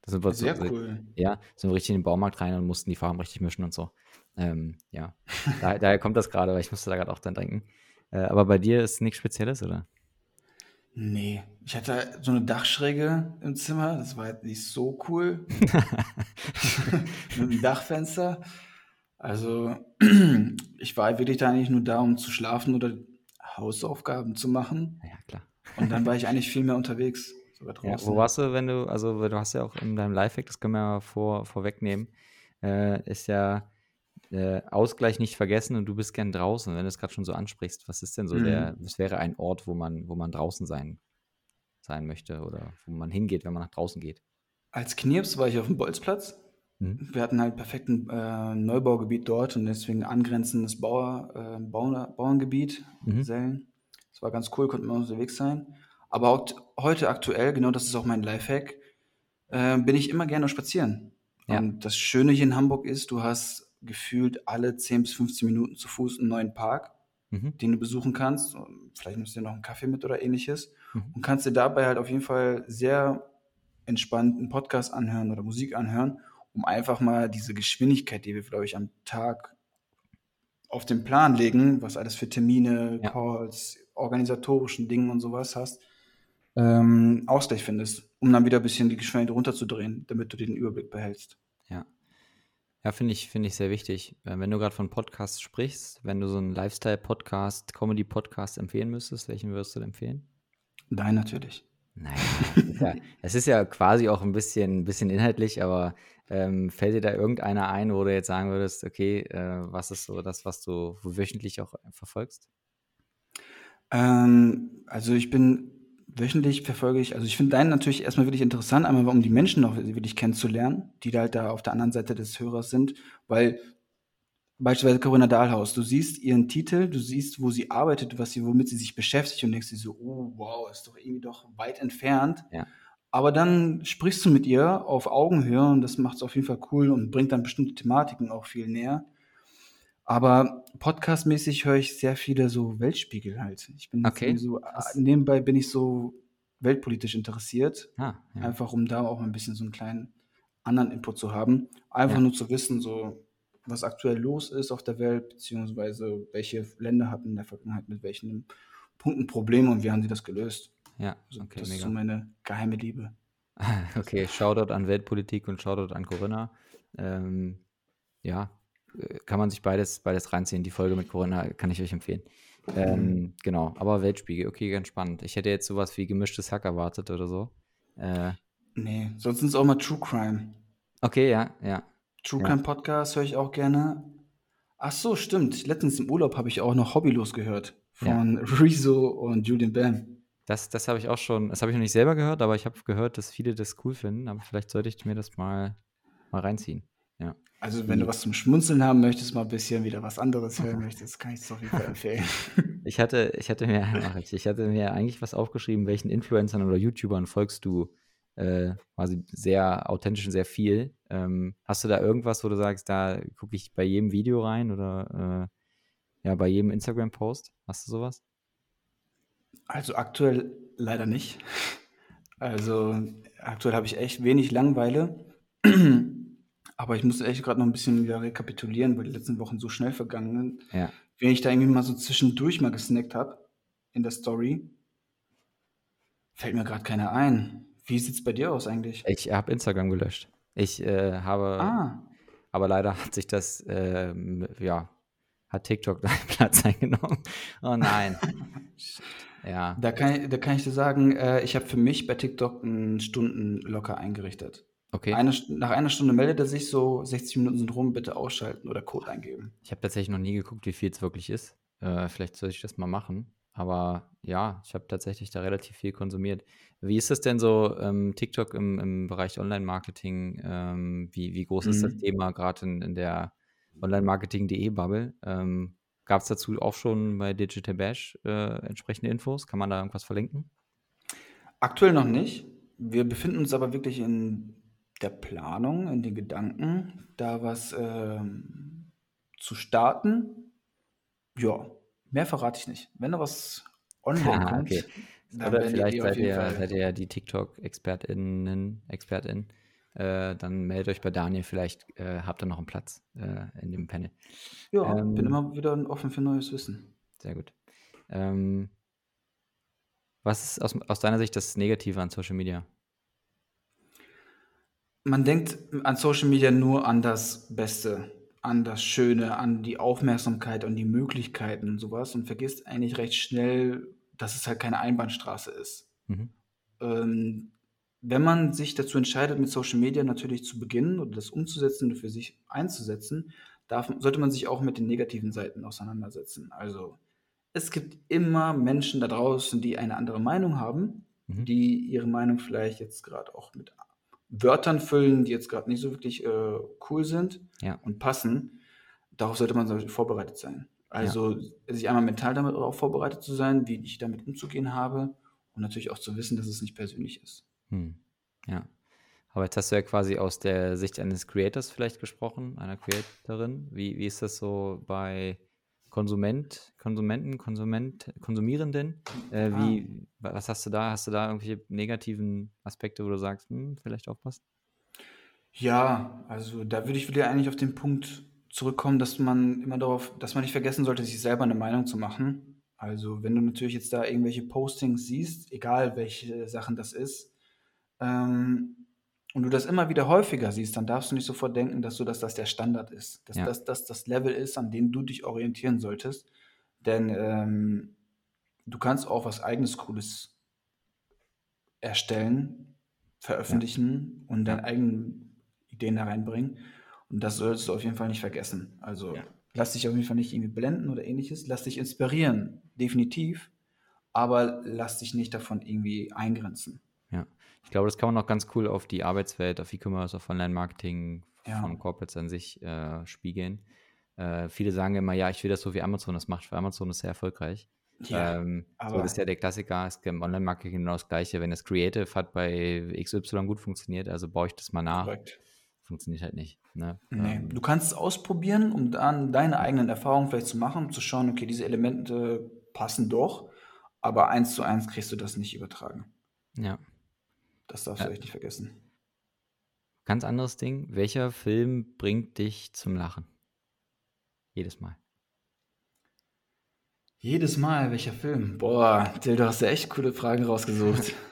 Das sind wir
Sehr so, cool.
Ja, sind wir richtig in den Baumarkt rein und mussten die Farben richtig mischen und so. Ähm, ja, da, daher kommt das gerade, weil ich musste da gerade auch dran denken. Äh, aber bei dir ist nichts Spezielles, oder?
Nee, ich hatte so eine Dachschräge im Zimmer, das war halt nicht so cool. Mit einem Dachfenster. Also, ich war wirklich da eigentlich nur da, um zu schlafen oder Hausaufgaben zu machen.
Ja, klar.
Und dann war ich eigentlich viel mehr unterwegs,
sogar Ja, wo warst du, wenn du, also du hast ja auch in deinem Lifehack, das können wir ja vor, vorwegnehmen, äh, ist ja äh, Ausgleich nicht vergessen und du bist gern draußen. Wenn du es gerade schon so ansprichst, was ist denn so mhm. der, was wäre ein Ort, wo man, wo man draußen sein, sein möchte oder wo man hingeht, wenn man nach draußen geht?
Als Knirps war ich auf dem Bolzplatz. Mhm. Wir hatten halt perfekten äh, Neubaugebiet dort und deswegen angrenzendes Bauer, äh, Bauer, Bauerngebiet, mhm. Sellen. Das war ganz cool, konnte man unterwegs sein. Aber auch heute aktuell, genau das ist auch mein Lifehack, äh, bin ich immer gerne spazieren. Ja. Und das Schöne hier in Hamburg ist, du hast gefühlt alle 10 bis 15 Minuten zu Fuß einen neuen Park, mhm. den du besuchen kannst. Vielleicht nimmst du dir noch einen Kaffee mit oder ähnliches mhm. und kannst dir dabei halt auf jeden Fall sehr entspannt einen Podcast anhören oder Musik anhören, um einfach mal diese Geschwindigkeit, die wir, glaube ich, am Tag auf den Plan legen, was alles für Termine, ja. Calls, organisatorischen Dingen und sowas hast, ähm, Ausgleich findest, um dann wieder ein bisschen die Geschwindigkeit runterzudrehen, damit du den Überblick behältst.
Ja, ja, finde ich, finde ich sehr wichtig. Äh, wenn du gerade von Podcasts sprichst, wenn du so einen Lifestyle-Podcast, Comedy-Podcast empfehlen müsstest, welchen würdest du empfehlen?
Nein, natürlich.
Nein, es ist, ja, es ist ja quasi auch ein bisschen, ein bisschen inhaltlich, aber ähm, fällt dir da irgendeiner ein, wo du jetzt sagen würdest, okay, äh, was ist so das, was du wöchentlich auch verfolgst?
Ähm, also ich bin wöchentlich verfolge ich, also ich finde deinen natürlich erstmal wirklich interessant, einmal um die Menschen noch wirklich kennenzulernen, die da halt da auf der anderen Seite des Hörers sind, weil beispielsweise Corinna Dahlhaus, du siehst ihren Titel, du siehst, wo sie arbeitet, was sie, womit sie sich beschäftigt und denkst dir so, oh wow, ist doch irgendwie doch weit entfernt.
Ja.
Aber dann sprichst du mit ihr auf Augenhöhe und das macht es auf jeden Fall cool und bringt dann bestimmte Thematiken auch viel näher. Aber podcastmäßig höre ich sehr viele so Weltspiegel halt. Ich bin
Okay,
so,
krass.
nebenbei bin ich so weltpolitisch interessiert,
Ah, ja.
einfach um da auch ein bisschen so einen kleinen anderen Input zu haben. Einfach
Ja.
nur zu wissen, so was aktuell los ist auf der Welt, beziehungsweise welche Länder hatten in der Vergangenheit mit welchen Punkten Probleme und wie haben sie das gelöst.
Ja,
Also
okay,
das ist
mega.
so meine geheime Liebe.
Okay, Shoutout an Weltpolitik und Shoutout an Corinna. Ähm, ja, äh, kann man sich beides, beides reinziehen. Die Folge mit Corinna kann ich euch empfehlen. Ähm, genau, aber Weltspiegel, okay, ganz spannend. Ich hätte jetzt sowas wie gemischtes Hack erwartet oder so. Äh,
Nee, sonst sind es auch mal True Crime.
okay, ja, ja.
True
Ja.
Crime Podcast höre ich auch gerne. Ach so, stimmt. Letztens im Urlaub habe ich auch noch Hobbylos gehört
Ja.
von Rezo und Julian Bam.
Das, das habe ich auch schon, das habe ich noch nicht selber gehört, aber ich habe gehört, dass viele das cool finden. Aber vielleicht sollte ich mir das mal, mal reinziehen. Ja.
Also, wenn du was zum Schmunzeln haben möchtest, mal ein bisschen wieder was anderes hören möchtest, kann ich es auf jeden Fall empfehlen.
Ich hatte, ich hatte mir, ich hatte mir eigentlich was aufgeschrieben, welchen Influencern oder YouTubern folgst du äh, quasi sehr authentisch und sehr viel. Ähm, hast du da irgendwas, wo du sagst, da gucke ich bei jedem Video rein oder äh, ja, bei jedem Instagram-Post? Hast du sowas?
Also aktuell leider nicht. Also aktuell habe ich echt wenig Langeweile. Aber ich muss echt gerade noch ein bisschen wieder rekapitulieren, weil die letzten Wochen so schnell vergangen sind.
Ja.
Wenn ich da irgendwie mal so zwischendurch mal gesnackt habe in der Story, fällt mir gerade keiner ein. Wie sieht es bei dir aus eigentlich?
Ich habe Instagram gelöscht. Ich äh, habe,
Ah,
aber leider hat sich das, ähm, ja, hat TikTok deinen Platz eingenommen. Oh nein. ja.
da kann, ich- da kann ich dir sagen, äh, ich habe für mich bei TikTok einen Stunden locker eingerichtet.
Okay.
Eine, nach einer Stunde meldet er sich so, 60 Minuten sind rum, bitte ausschalten oder Code eingeben.
Ich habe tatsächlich noch nie geguckt, wie viel es wirklich ist. Äh, vielleicht sollte ich das mal machen. Aber ja, ich habe tatsächlich da relativ viel konsumiert. Wie ist das denn so, ähm, TikTok im, im Bereich Online-Marketing? Ähm, wie, wie groß ist das
Mhm.
Thema gerade in, in der Online-Marketing.de-Bubble? Ähm, Gab es dazu auch schon bei Digital Bash äh, entsprechende Infos? Kann man da irgendwas verlinken?
Aktuell noch nicht. Wir befinden uns aber wirklich in der Planung, in den Gedanken, da was ähm, zu starten. Ja, mehr verrate ich nicht. Wenn da was online
Ah,
kommt,
okay.
Dann
Oder vielleicht seid ihr,
Fall.
seid ihr ja die TikTok-ExpertInnen, Expertin. Äh, dann meldet euch bei Daniel, vielleicht äh, habt ihr noch einen Platz äh, in dem Panel.
Ja, bin
Ähm,
immer wieder offen für neues Wissen.
Sehr gut. Ähm, was ist aus, aus deiner Sicht das Negative an Social Media?
Man denkt an Social Media nur an das Beste, an das Schöne, an die Aufmerksamkeit, an die Möglichkeiten und sowas und vergisst eigentlich recht schnell, dass es halt keine Einbahnstraße ist.
Mhm.
Ähm, wenn man sich dazu entscheidet, mit Social Media natürlich zu beginnen oder das umzusetzen und für sich einzusetzen, darf, sollte man sich auch mit den negativen Seiten auseinandersetzen. Also es gibt immer Menschen da draußen, die eine andere Meinung haben,
Mhm.
die ihre Meinung vielleicht jetzt gerade auch mit Wörtern füllen, die jetzt gerade nicht so wirklich äh, cool sind
Ja.
und passen. Darauf sollte man vorbereitet sein. Also sich einmal mental damit auch vorbereitet zu sein, wie ich damit umzugehen habe und natürlich auch zu wissen, dass es nicht persönlich ist.
Hm. Ja. Aber jetzt hast du ja quasi aus der Sicht eines Creators vielleicht gesprochen, einer Creatorin. Wie, wie ist das so bei Konsument, Konsumenten, Konsument, Konsumierenden? Äh,
Ah.
wie, was hast du da? Hast du da irgendwelche negativen Aspekte, wo du sagst, hm, vielleicht aufpassen?
Ja, also da würde ich wieder eigentlich auf den Punkt zurückkommen, dass man immer darauf, dass man nicht vergessen sollte, sich selber eine Meinung zu machen. Also wenn du natürlich jetzt da irgendwelche Postings siehst, egal welche Sachen das ist, ähm, und du das immer wieder häufiger siehst, dann darfst du nicht sofort denken, dass so, dass das der Standard ist, dass
Ja.
das, das das Level ist, an dem du dich orientieren solltest. Denn ähm, du kannst auch was eigenes Cooles erstellen, veröffentlichen und deine
Ja.
eigenen Ideen da reinbringen. Und das solltest du auf jeden Fall nicht vergessen. Also
Ja.
lass dich auf jeden Fall nicht irgendwie blenden oder ähnliches. Lass dich inspirieren, definitiv. Aber lass dich nicht davon irgendwie eingrenzen.
Ja. Ich glaube, das kann man auch ganz cool auf die Arbeitswelt, auf E-Commerce, auf Online-Marketing
Ja.
von Corporates an sich äh, spiegeln. Äh, viele sagen immer, ja, ich will das so wie Amazon das macht, weil Amazon ist sehr erfolgreich. Ja, ähm, so, das ist ja der Klassiker, es im Online-Marketing genau das Gleiche. Wenn das Creative hat bei XY gut funktioniert, also baue ich das mal nach. Korrekt. Funktioniert halt nicht. Ne?
Nee. Ähm, du kannst es ausprobieren, um dann deine eigenen Erfahrungen vielleicht zu machen, um zu schauen, okay, diese Elemente passen doch, aber eins zu eins kriegst du das nicht übertragen.
Ja.
Das darfst du echt nicht vergessen.
Ganz anderes Ding. Welcher Film bringt dich zum Lachen? Jedes Mal.
Jedes Mal, welcher Film? Boah, Till, du hast ja echt coole Fragen rausgesucht.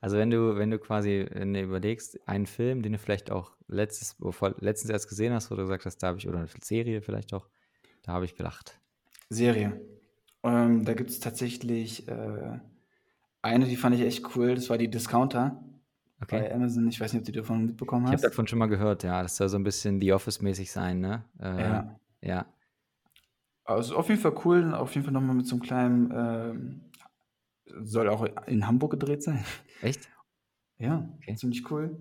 Also wenn du, wenn du quasi wenn du überlegst, einen Film, den du vielleicht auch letztes, letztens erst gesehen hast, wo du gesagt hast, da habe ich, oder eine Serie vielleicht auch, da habe ich gelacht.
Serie. Ähm, da gibt es tatsächlich äh, eine, die fand ich echt cool, das war die Discounter. Okay. Bei Amazon, ich weiß nicht, ob du davon mitbekommen hast.
Ich habe davon schon mal gehört, ja. Das soll so ein bisschen The Office-mäßig sein, ne? Äh, ja. Ja.
Also auf jeden Fall cool, auf jeden Fall nochmal mit so einem kleinen, ähm, soll auch in Hamburg gedreht sein.
Echt?
Ja, okay. ziemlich cool.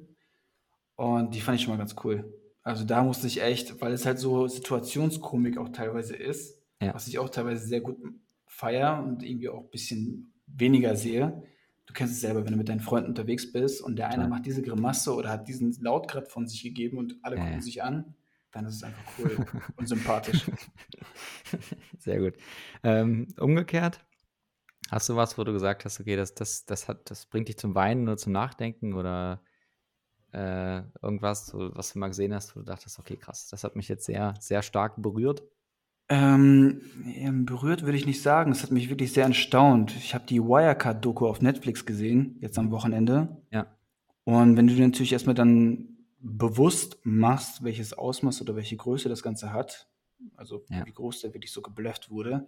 Und die fand ich schon mal ganz cool. Also da musste ich echt, weil es halt so Situationskomik auch teilweise ist, ja. was ich auch teilweise sehr gut feiere und irgendwie auch ein bisschen weniger sehe. Du kennst es selber, wenn du mit deinen Freunden unterwegs bist und der eine ja. macht diese Grimasse oder hat diesen Laut gerade von sich gegeben und alle ja. gucken sich an dann ist es einfach cool und sympathisch.
Sehr gut. Ähm, umgekehrt, hast du was, wo du gesagt hast, okay, das, das, das, hat, das bringt dich zum Weinen oder zum Nachdenken oder äh, irgendwas, was du mal gesehen hast, wo du dachtest, okay, krass, das hat mich jetzt sehr, sehr stark berührt?
Ähm, berührt würde ich nicht sagen. Es hat mich wirklich sehr erstaunt. Ich habe die Wirecard-Doku auf Netflix gesehen, jetzt am Wochenende.
Ja.
Und wenn du natürlich erstmal dann bewusst machst, welches Ausmaß oder welche Größe das Ganze hat, also ja. wie groß der wirklich so geblufft wurde,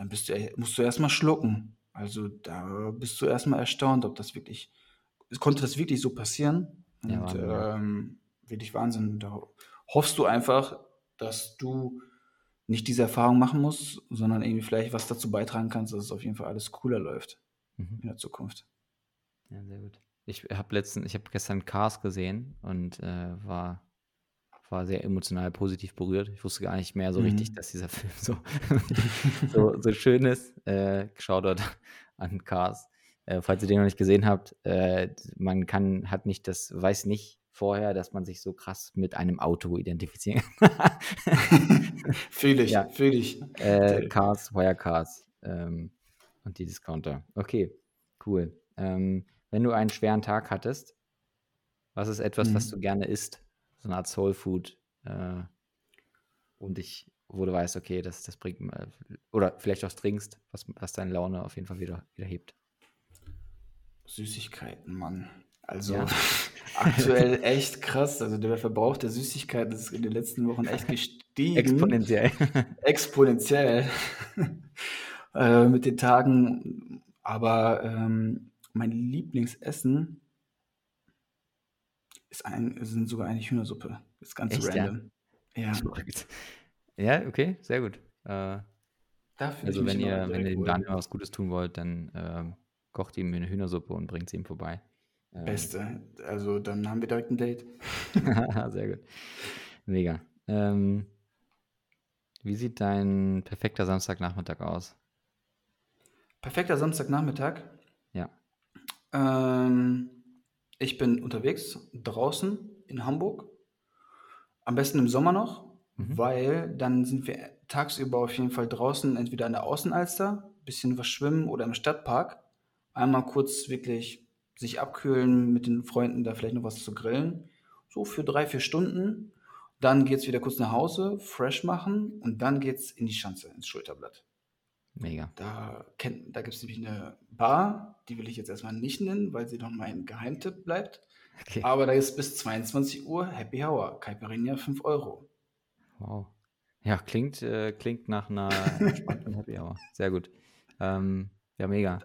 dann bist du, musst du erstmal schlucken. Also da bist du erstmal erstaunt, ob das wirklich, konnte das wirklich so passieren? Und ja, Wahnsinn, ähm, wirklich Wahnsinn. Da hoffst du einfach, dass du nicht diese Erfahrung machen musst, sondern irgendwie vielleicht was dazu beitragen kannst, dass es auf jeden Fall alles cooler läuft mhm. in der Zukunft.
Ja, sehr gut. Ich habe letzten, ich habe gestern Cars gesehen und äh, war, war sehr emotional positiv berührt. Ich wusste gar nicht mehr so mhm. richtig, dass dieser Film so, so, so, schön ist. Äh, geschaut dort an Cars. Äh, falls ihr den noch nicht gesehen habt, äh, man kann, hat nicht das, weiß nicht vorher, dass man sich so krass mit einem Auto identifizieren kann.
fühle ich, ja. fühle ich.
Äh, Cars, Wirecars ähm, und die Discounter. Okay, cool. Ähm, wenn du einen schweren Tag hattest, was ist etwas, mhm. was du gerne isst? So eine Art Soul Food. Äh, und ich, wo du weißt, okay, das, das bringt, äh, oder vielleicht auch trinkst, was, was deine Laune auf jeden Fall wieder, wieder hebt.
Süßigkeiten, Mann. Also ja. aktuell echt krass. Also der Verbrauch der Süßigkeiten ist in den letzten Wochen echt gestiegen.
Exponentiell.
Exponentiell. äh, mit den Tagen. Aber ähm, mein Lieblingsessen ist ein, sind sogar eine Hühnersuppe. Ist ganz Echt, random.
Ja. Ja. okay, sehr gut. Äh, also wenn ihr, wenn ihr dem Daniel was Gutes tun wollt, dann ähm, kocht ihm eine Hühnersuppe und bringt sie ihm vorbei.
Ähm, Beste. Also dann haben wir direkt ein Date.
sehr gut. Mega. Ähm, wie sieht dein perfekter Samstagnachmittag aus?
Perfekter Samstagnachmittag?
Ja.
Ähm, ich bin unterwegs draußen in Hamburg. Am besten im Sommer noch, mhm. weil dann sind wir tagsüber auf jeden Fall draußen, entweder an der Außenalster, bisschen was schwimmen oder im Stadtpark. Einmal kurz wirklich sich abkühlen, mit den Freunden da vielleicht noch was zu grillen. So für drei, vier Stunden. Dann geht es wieder kurz nach Hause, fresh machen und dann geht es in die Schanze, ins Schulterblatt.
Mega.
Da, da gibt es nämlich eine Bar, die will ich jetzt erstmal nicht nennen, weil sie noch mein Geheimtipp bleibt. Okay. Aber da ist bis 22 Uhr Happy Hour. Caipirinha 5 Euro.
Wow. Ja, klingt, äh, klingt nach einer entspannten Happy Hour. Sehr gut. Ähm, ja, mega.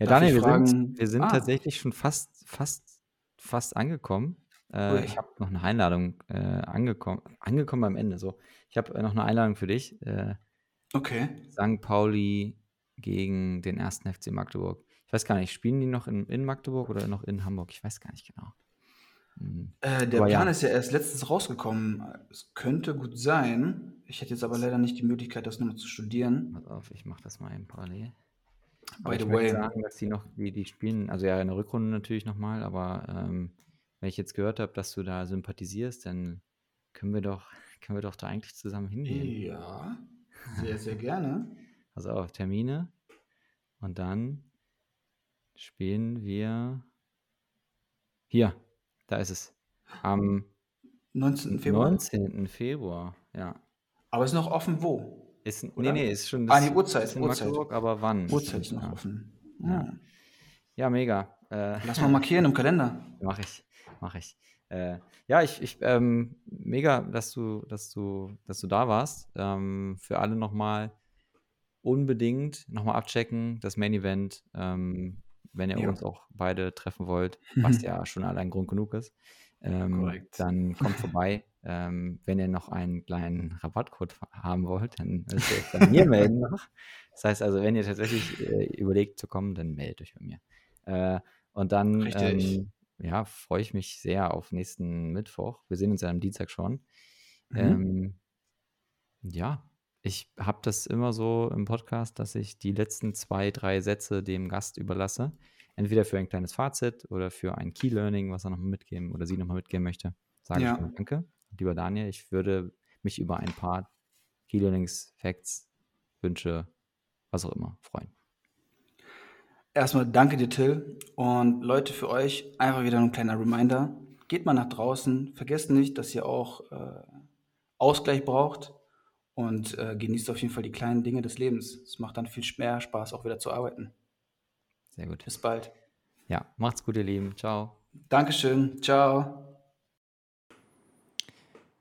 Ja, Darf Daniel, wir fragen? sind, wir sind ah. tatsächlich schon fast, fast, fast angekommen. Äh, ich habe noch eine Einladung äh, angekommen, angekommen am Ende. So, ich habe äh, noch eine Einladung für dich. Äh,
Okay.
St. Pauli gegen den ersten FC Magdeburg. Ich weiß gar nicht, spielen die noch in, in Magdeburg oder noch in Hamburg? Ich weiß gar nicht genau.
Hm. Äh, der aber Plan ja. ist ja erst letztens rausgekommen. Es könnte gut sein. Ich hätte jetzt aber leider nicht die Möglichkeit, das nochmal zu studieren.
Pass auf, ich mache das mal eben parallel. Aber
By
ich
the
möchte
way,
sagen, dass die noch, die, die spielen, also ja in der Rückrunde natürlich nochmal, aber ähm, wenn ich jetzt gehört habe, dass du da sympathisierst, dann können wir doch, können wir doch da eigentlich zusammen hingehen.
ja, sehr, sehr gerne.
Also auf Termine. Und dann spielen wir hier, da ist es. Am
19. Februar.
19. Februar, ja.
Aber ist noch offen wo?
Ist, nee,
Oder?
nee, ist schon
Ah,
das,
die Uhrzeit,
ist in
Uhrzeit.
Magdeburg, aber wann?
Uhrzeit ist noch
ja.
offen.
Ja.
Ja.
Ja, mega. Äh,
Lass mal markieren im Kalender.
Mache ich, mache ich. Äh, ja, ich, ich ähm, mega, dass du, dass du, dass du da warst. Ähm, für alle nochmal unbedingt nochmal abchecken, das Main Event, ähm, wenn ihr
Ja.
uns auch beide treffen wollt, was ja schon allein Grund genug ist. Ähm, dann kommt vorbei. Ähm, wenn ihr noch einen kleinen Rabattcode haben wollt, dann müsst ihr euch bei mir melden noch. Das heißt also, wenn ihr tatsächlich äh, überlegt zu kommen, dann meldet euch bei mir. Äh, und dann
Richtig.
ähm, ja, freue ich mich sehr auf nächsten Mittwoch. Wir sehen uns ja am Dienstag schon.
Mhm.
Ähm, ja, ich habe das immer so im Podcast, dass ich die letzten zwei, drei Sätze dem Gast überlasse. Entweder für ein kleines Fazit oder für ein Key Learning, was er noch mitgeben oder sie nochmal mitgeben möchte. Sage
Ja.
ich nur Danke. Lieber Daniel, ich würde mich über ein paar Key Learnings, Facts, Wünsche, was auch immer freuen.
Erstmal danke dir, Till. Und Leute, für euch einfach wieder ein kleiner Reminder. Geht mal nach draußen. Vergesst nicht, dass ihr auch äh, Ausgleich braucht. Und äh, genießt auf jeden Fall die kleinen Dinge des Lebens. Es macht dann viel mehr Spaß, auch wieder zu arbeiten.
Sehr gut.
Bis bald.
Ja, macht's gut, ihr Lieben. Ciao.
Dankeschön. Ciao.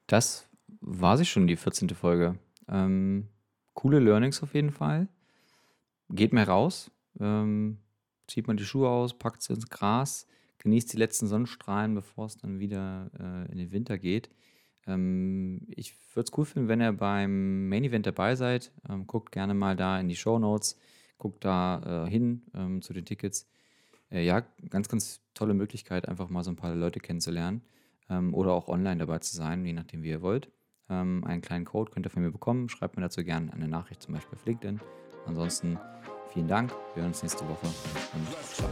Das war sie schon, die 14. Folge. Ähm, coole Learnings auf jeden Fall. Geht mehr raus, ähm, zieht man die Schuhe aus, packt sie ins Gras, genießt die letzten Sonnenstrahlen, bevor es dann wieder äh, in den Winter geht. Ähm, ich würde es cool finden, wenn ihr beim Main Event dabei seid. Ähm, guckt gerne mal da in die Show Notes, guckt da äh, hin ähm, zu den Tickets. Äh, ja, ganz, ganz tolle Möglichkeit, einfach mal so ein paar Leute kennenzulernen ähm, oder auch online dabei zu sein, je nachdem, wie ihr wollt. Ähm, einen kleinen Code könnt ihr von mir bekommen. Schreibt mir dazu gerne eine Nachricht, zum Beispiel auf LinkedIn. Ansonsten vielen Dank. Wir hören uns nächste Woche und ciao.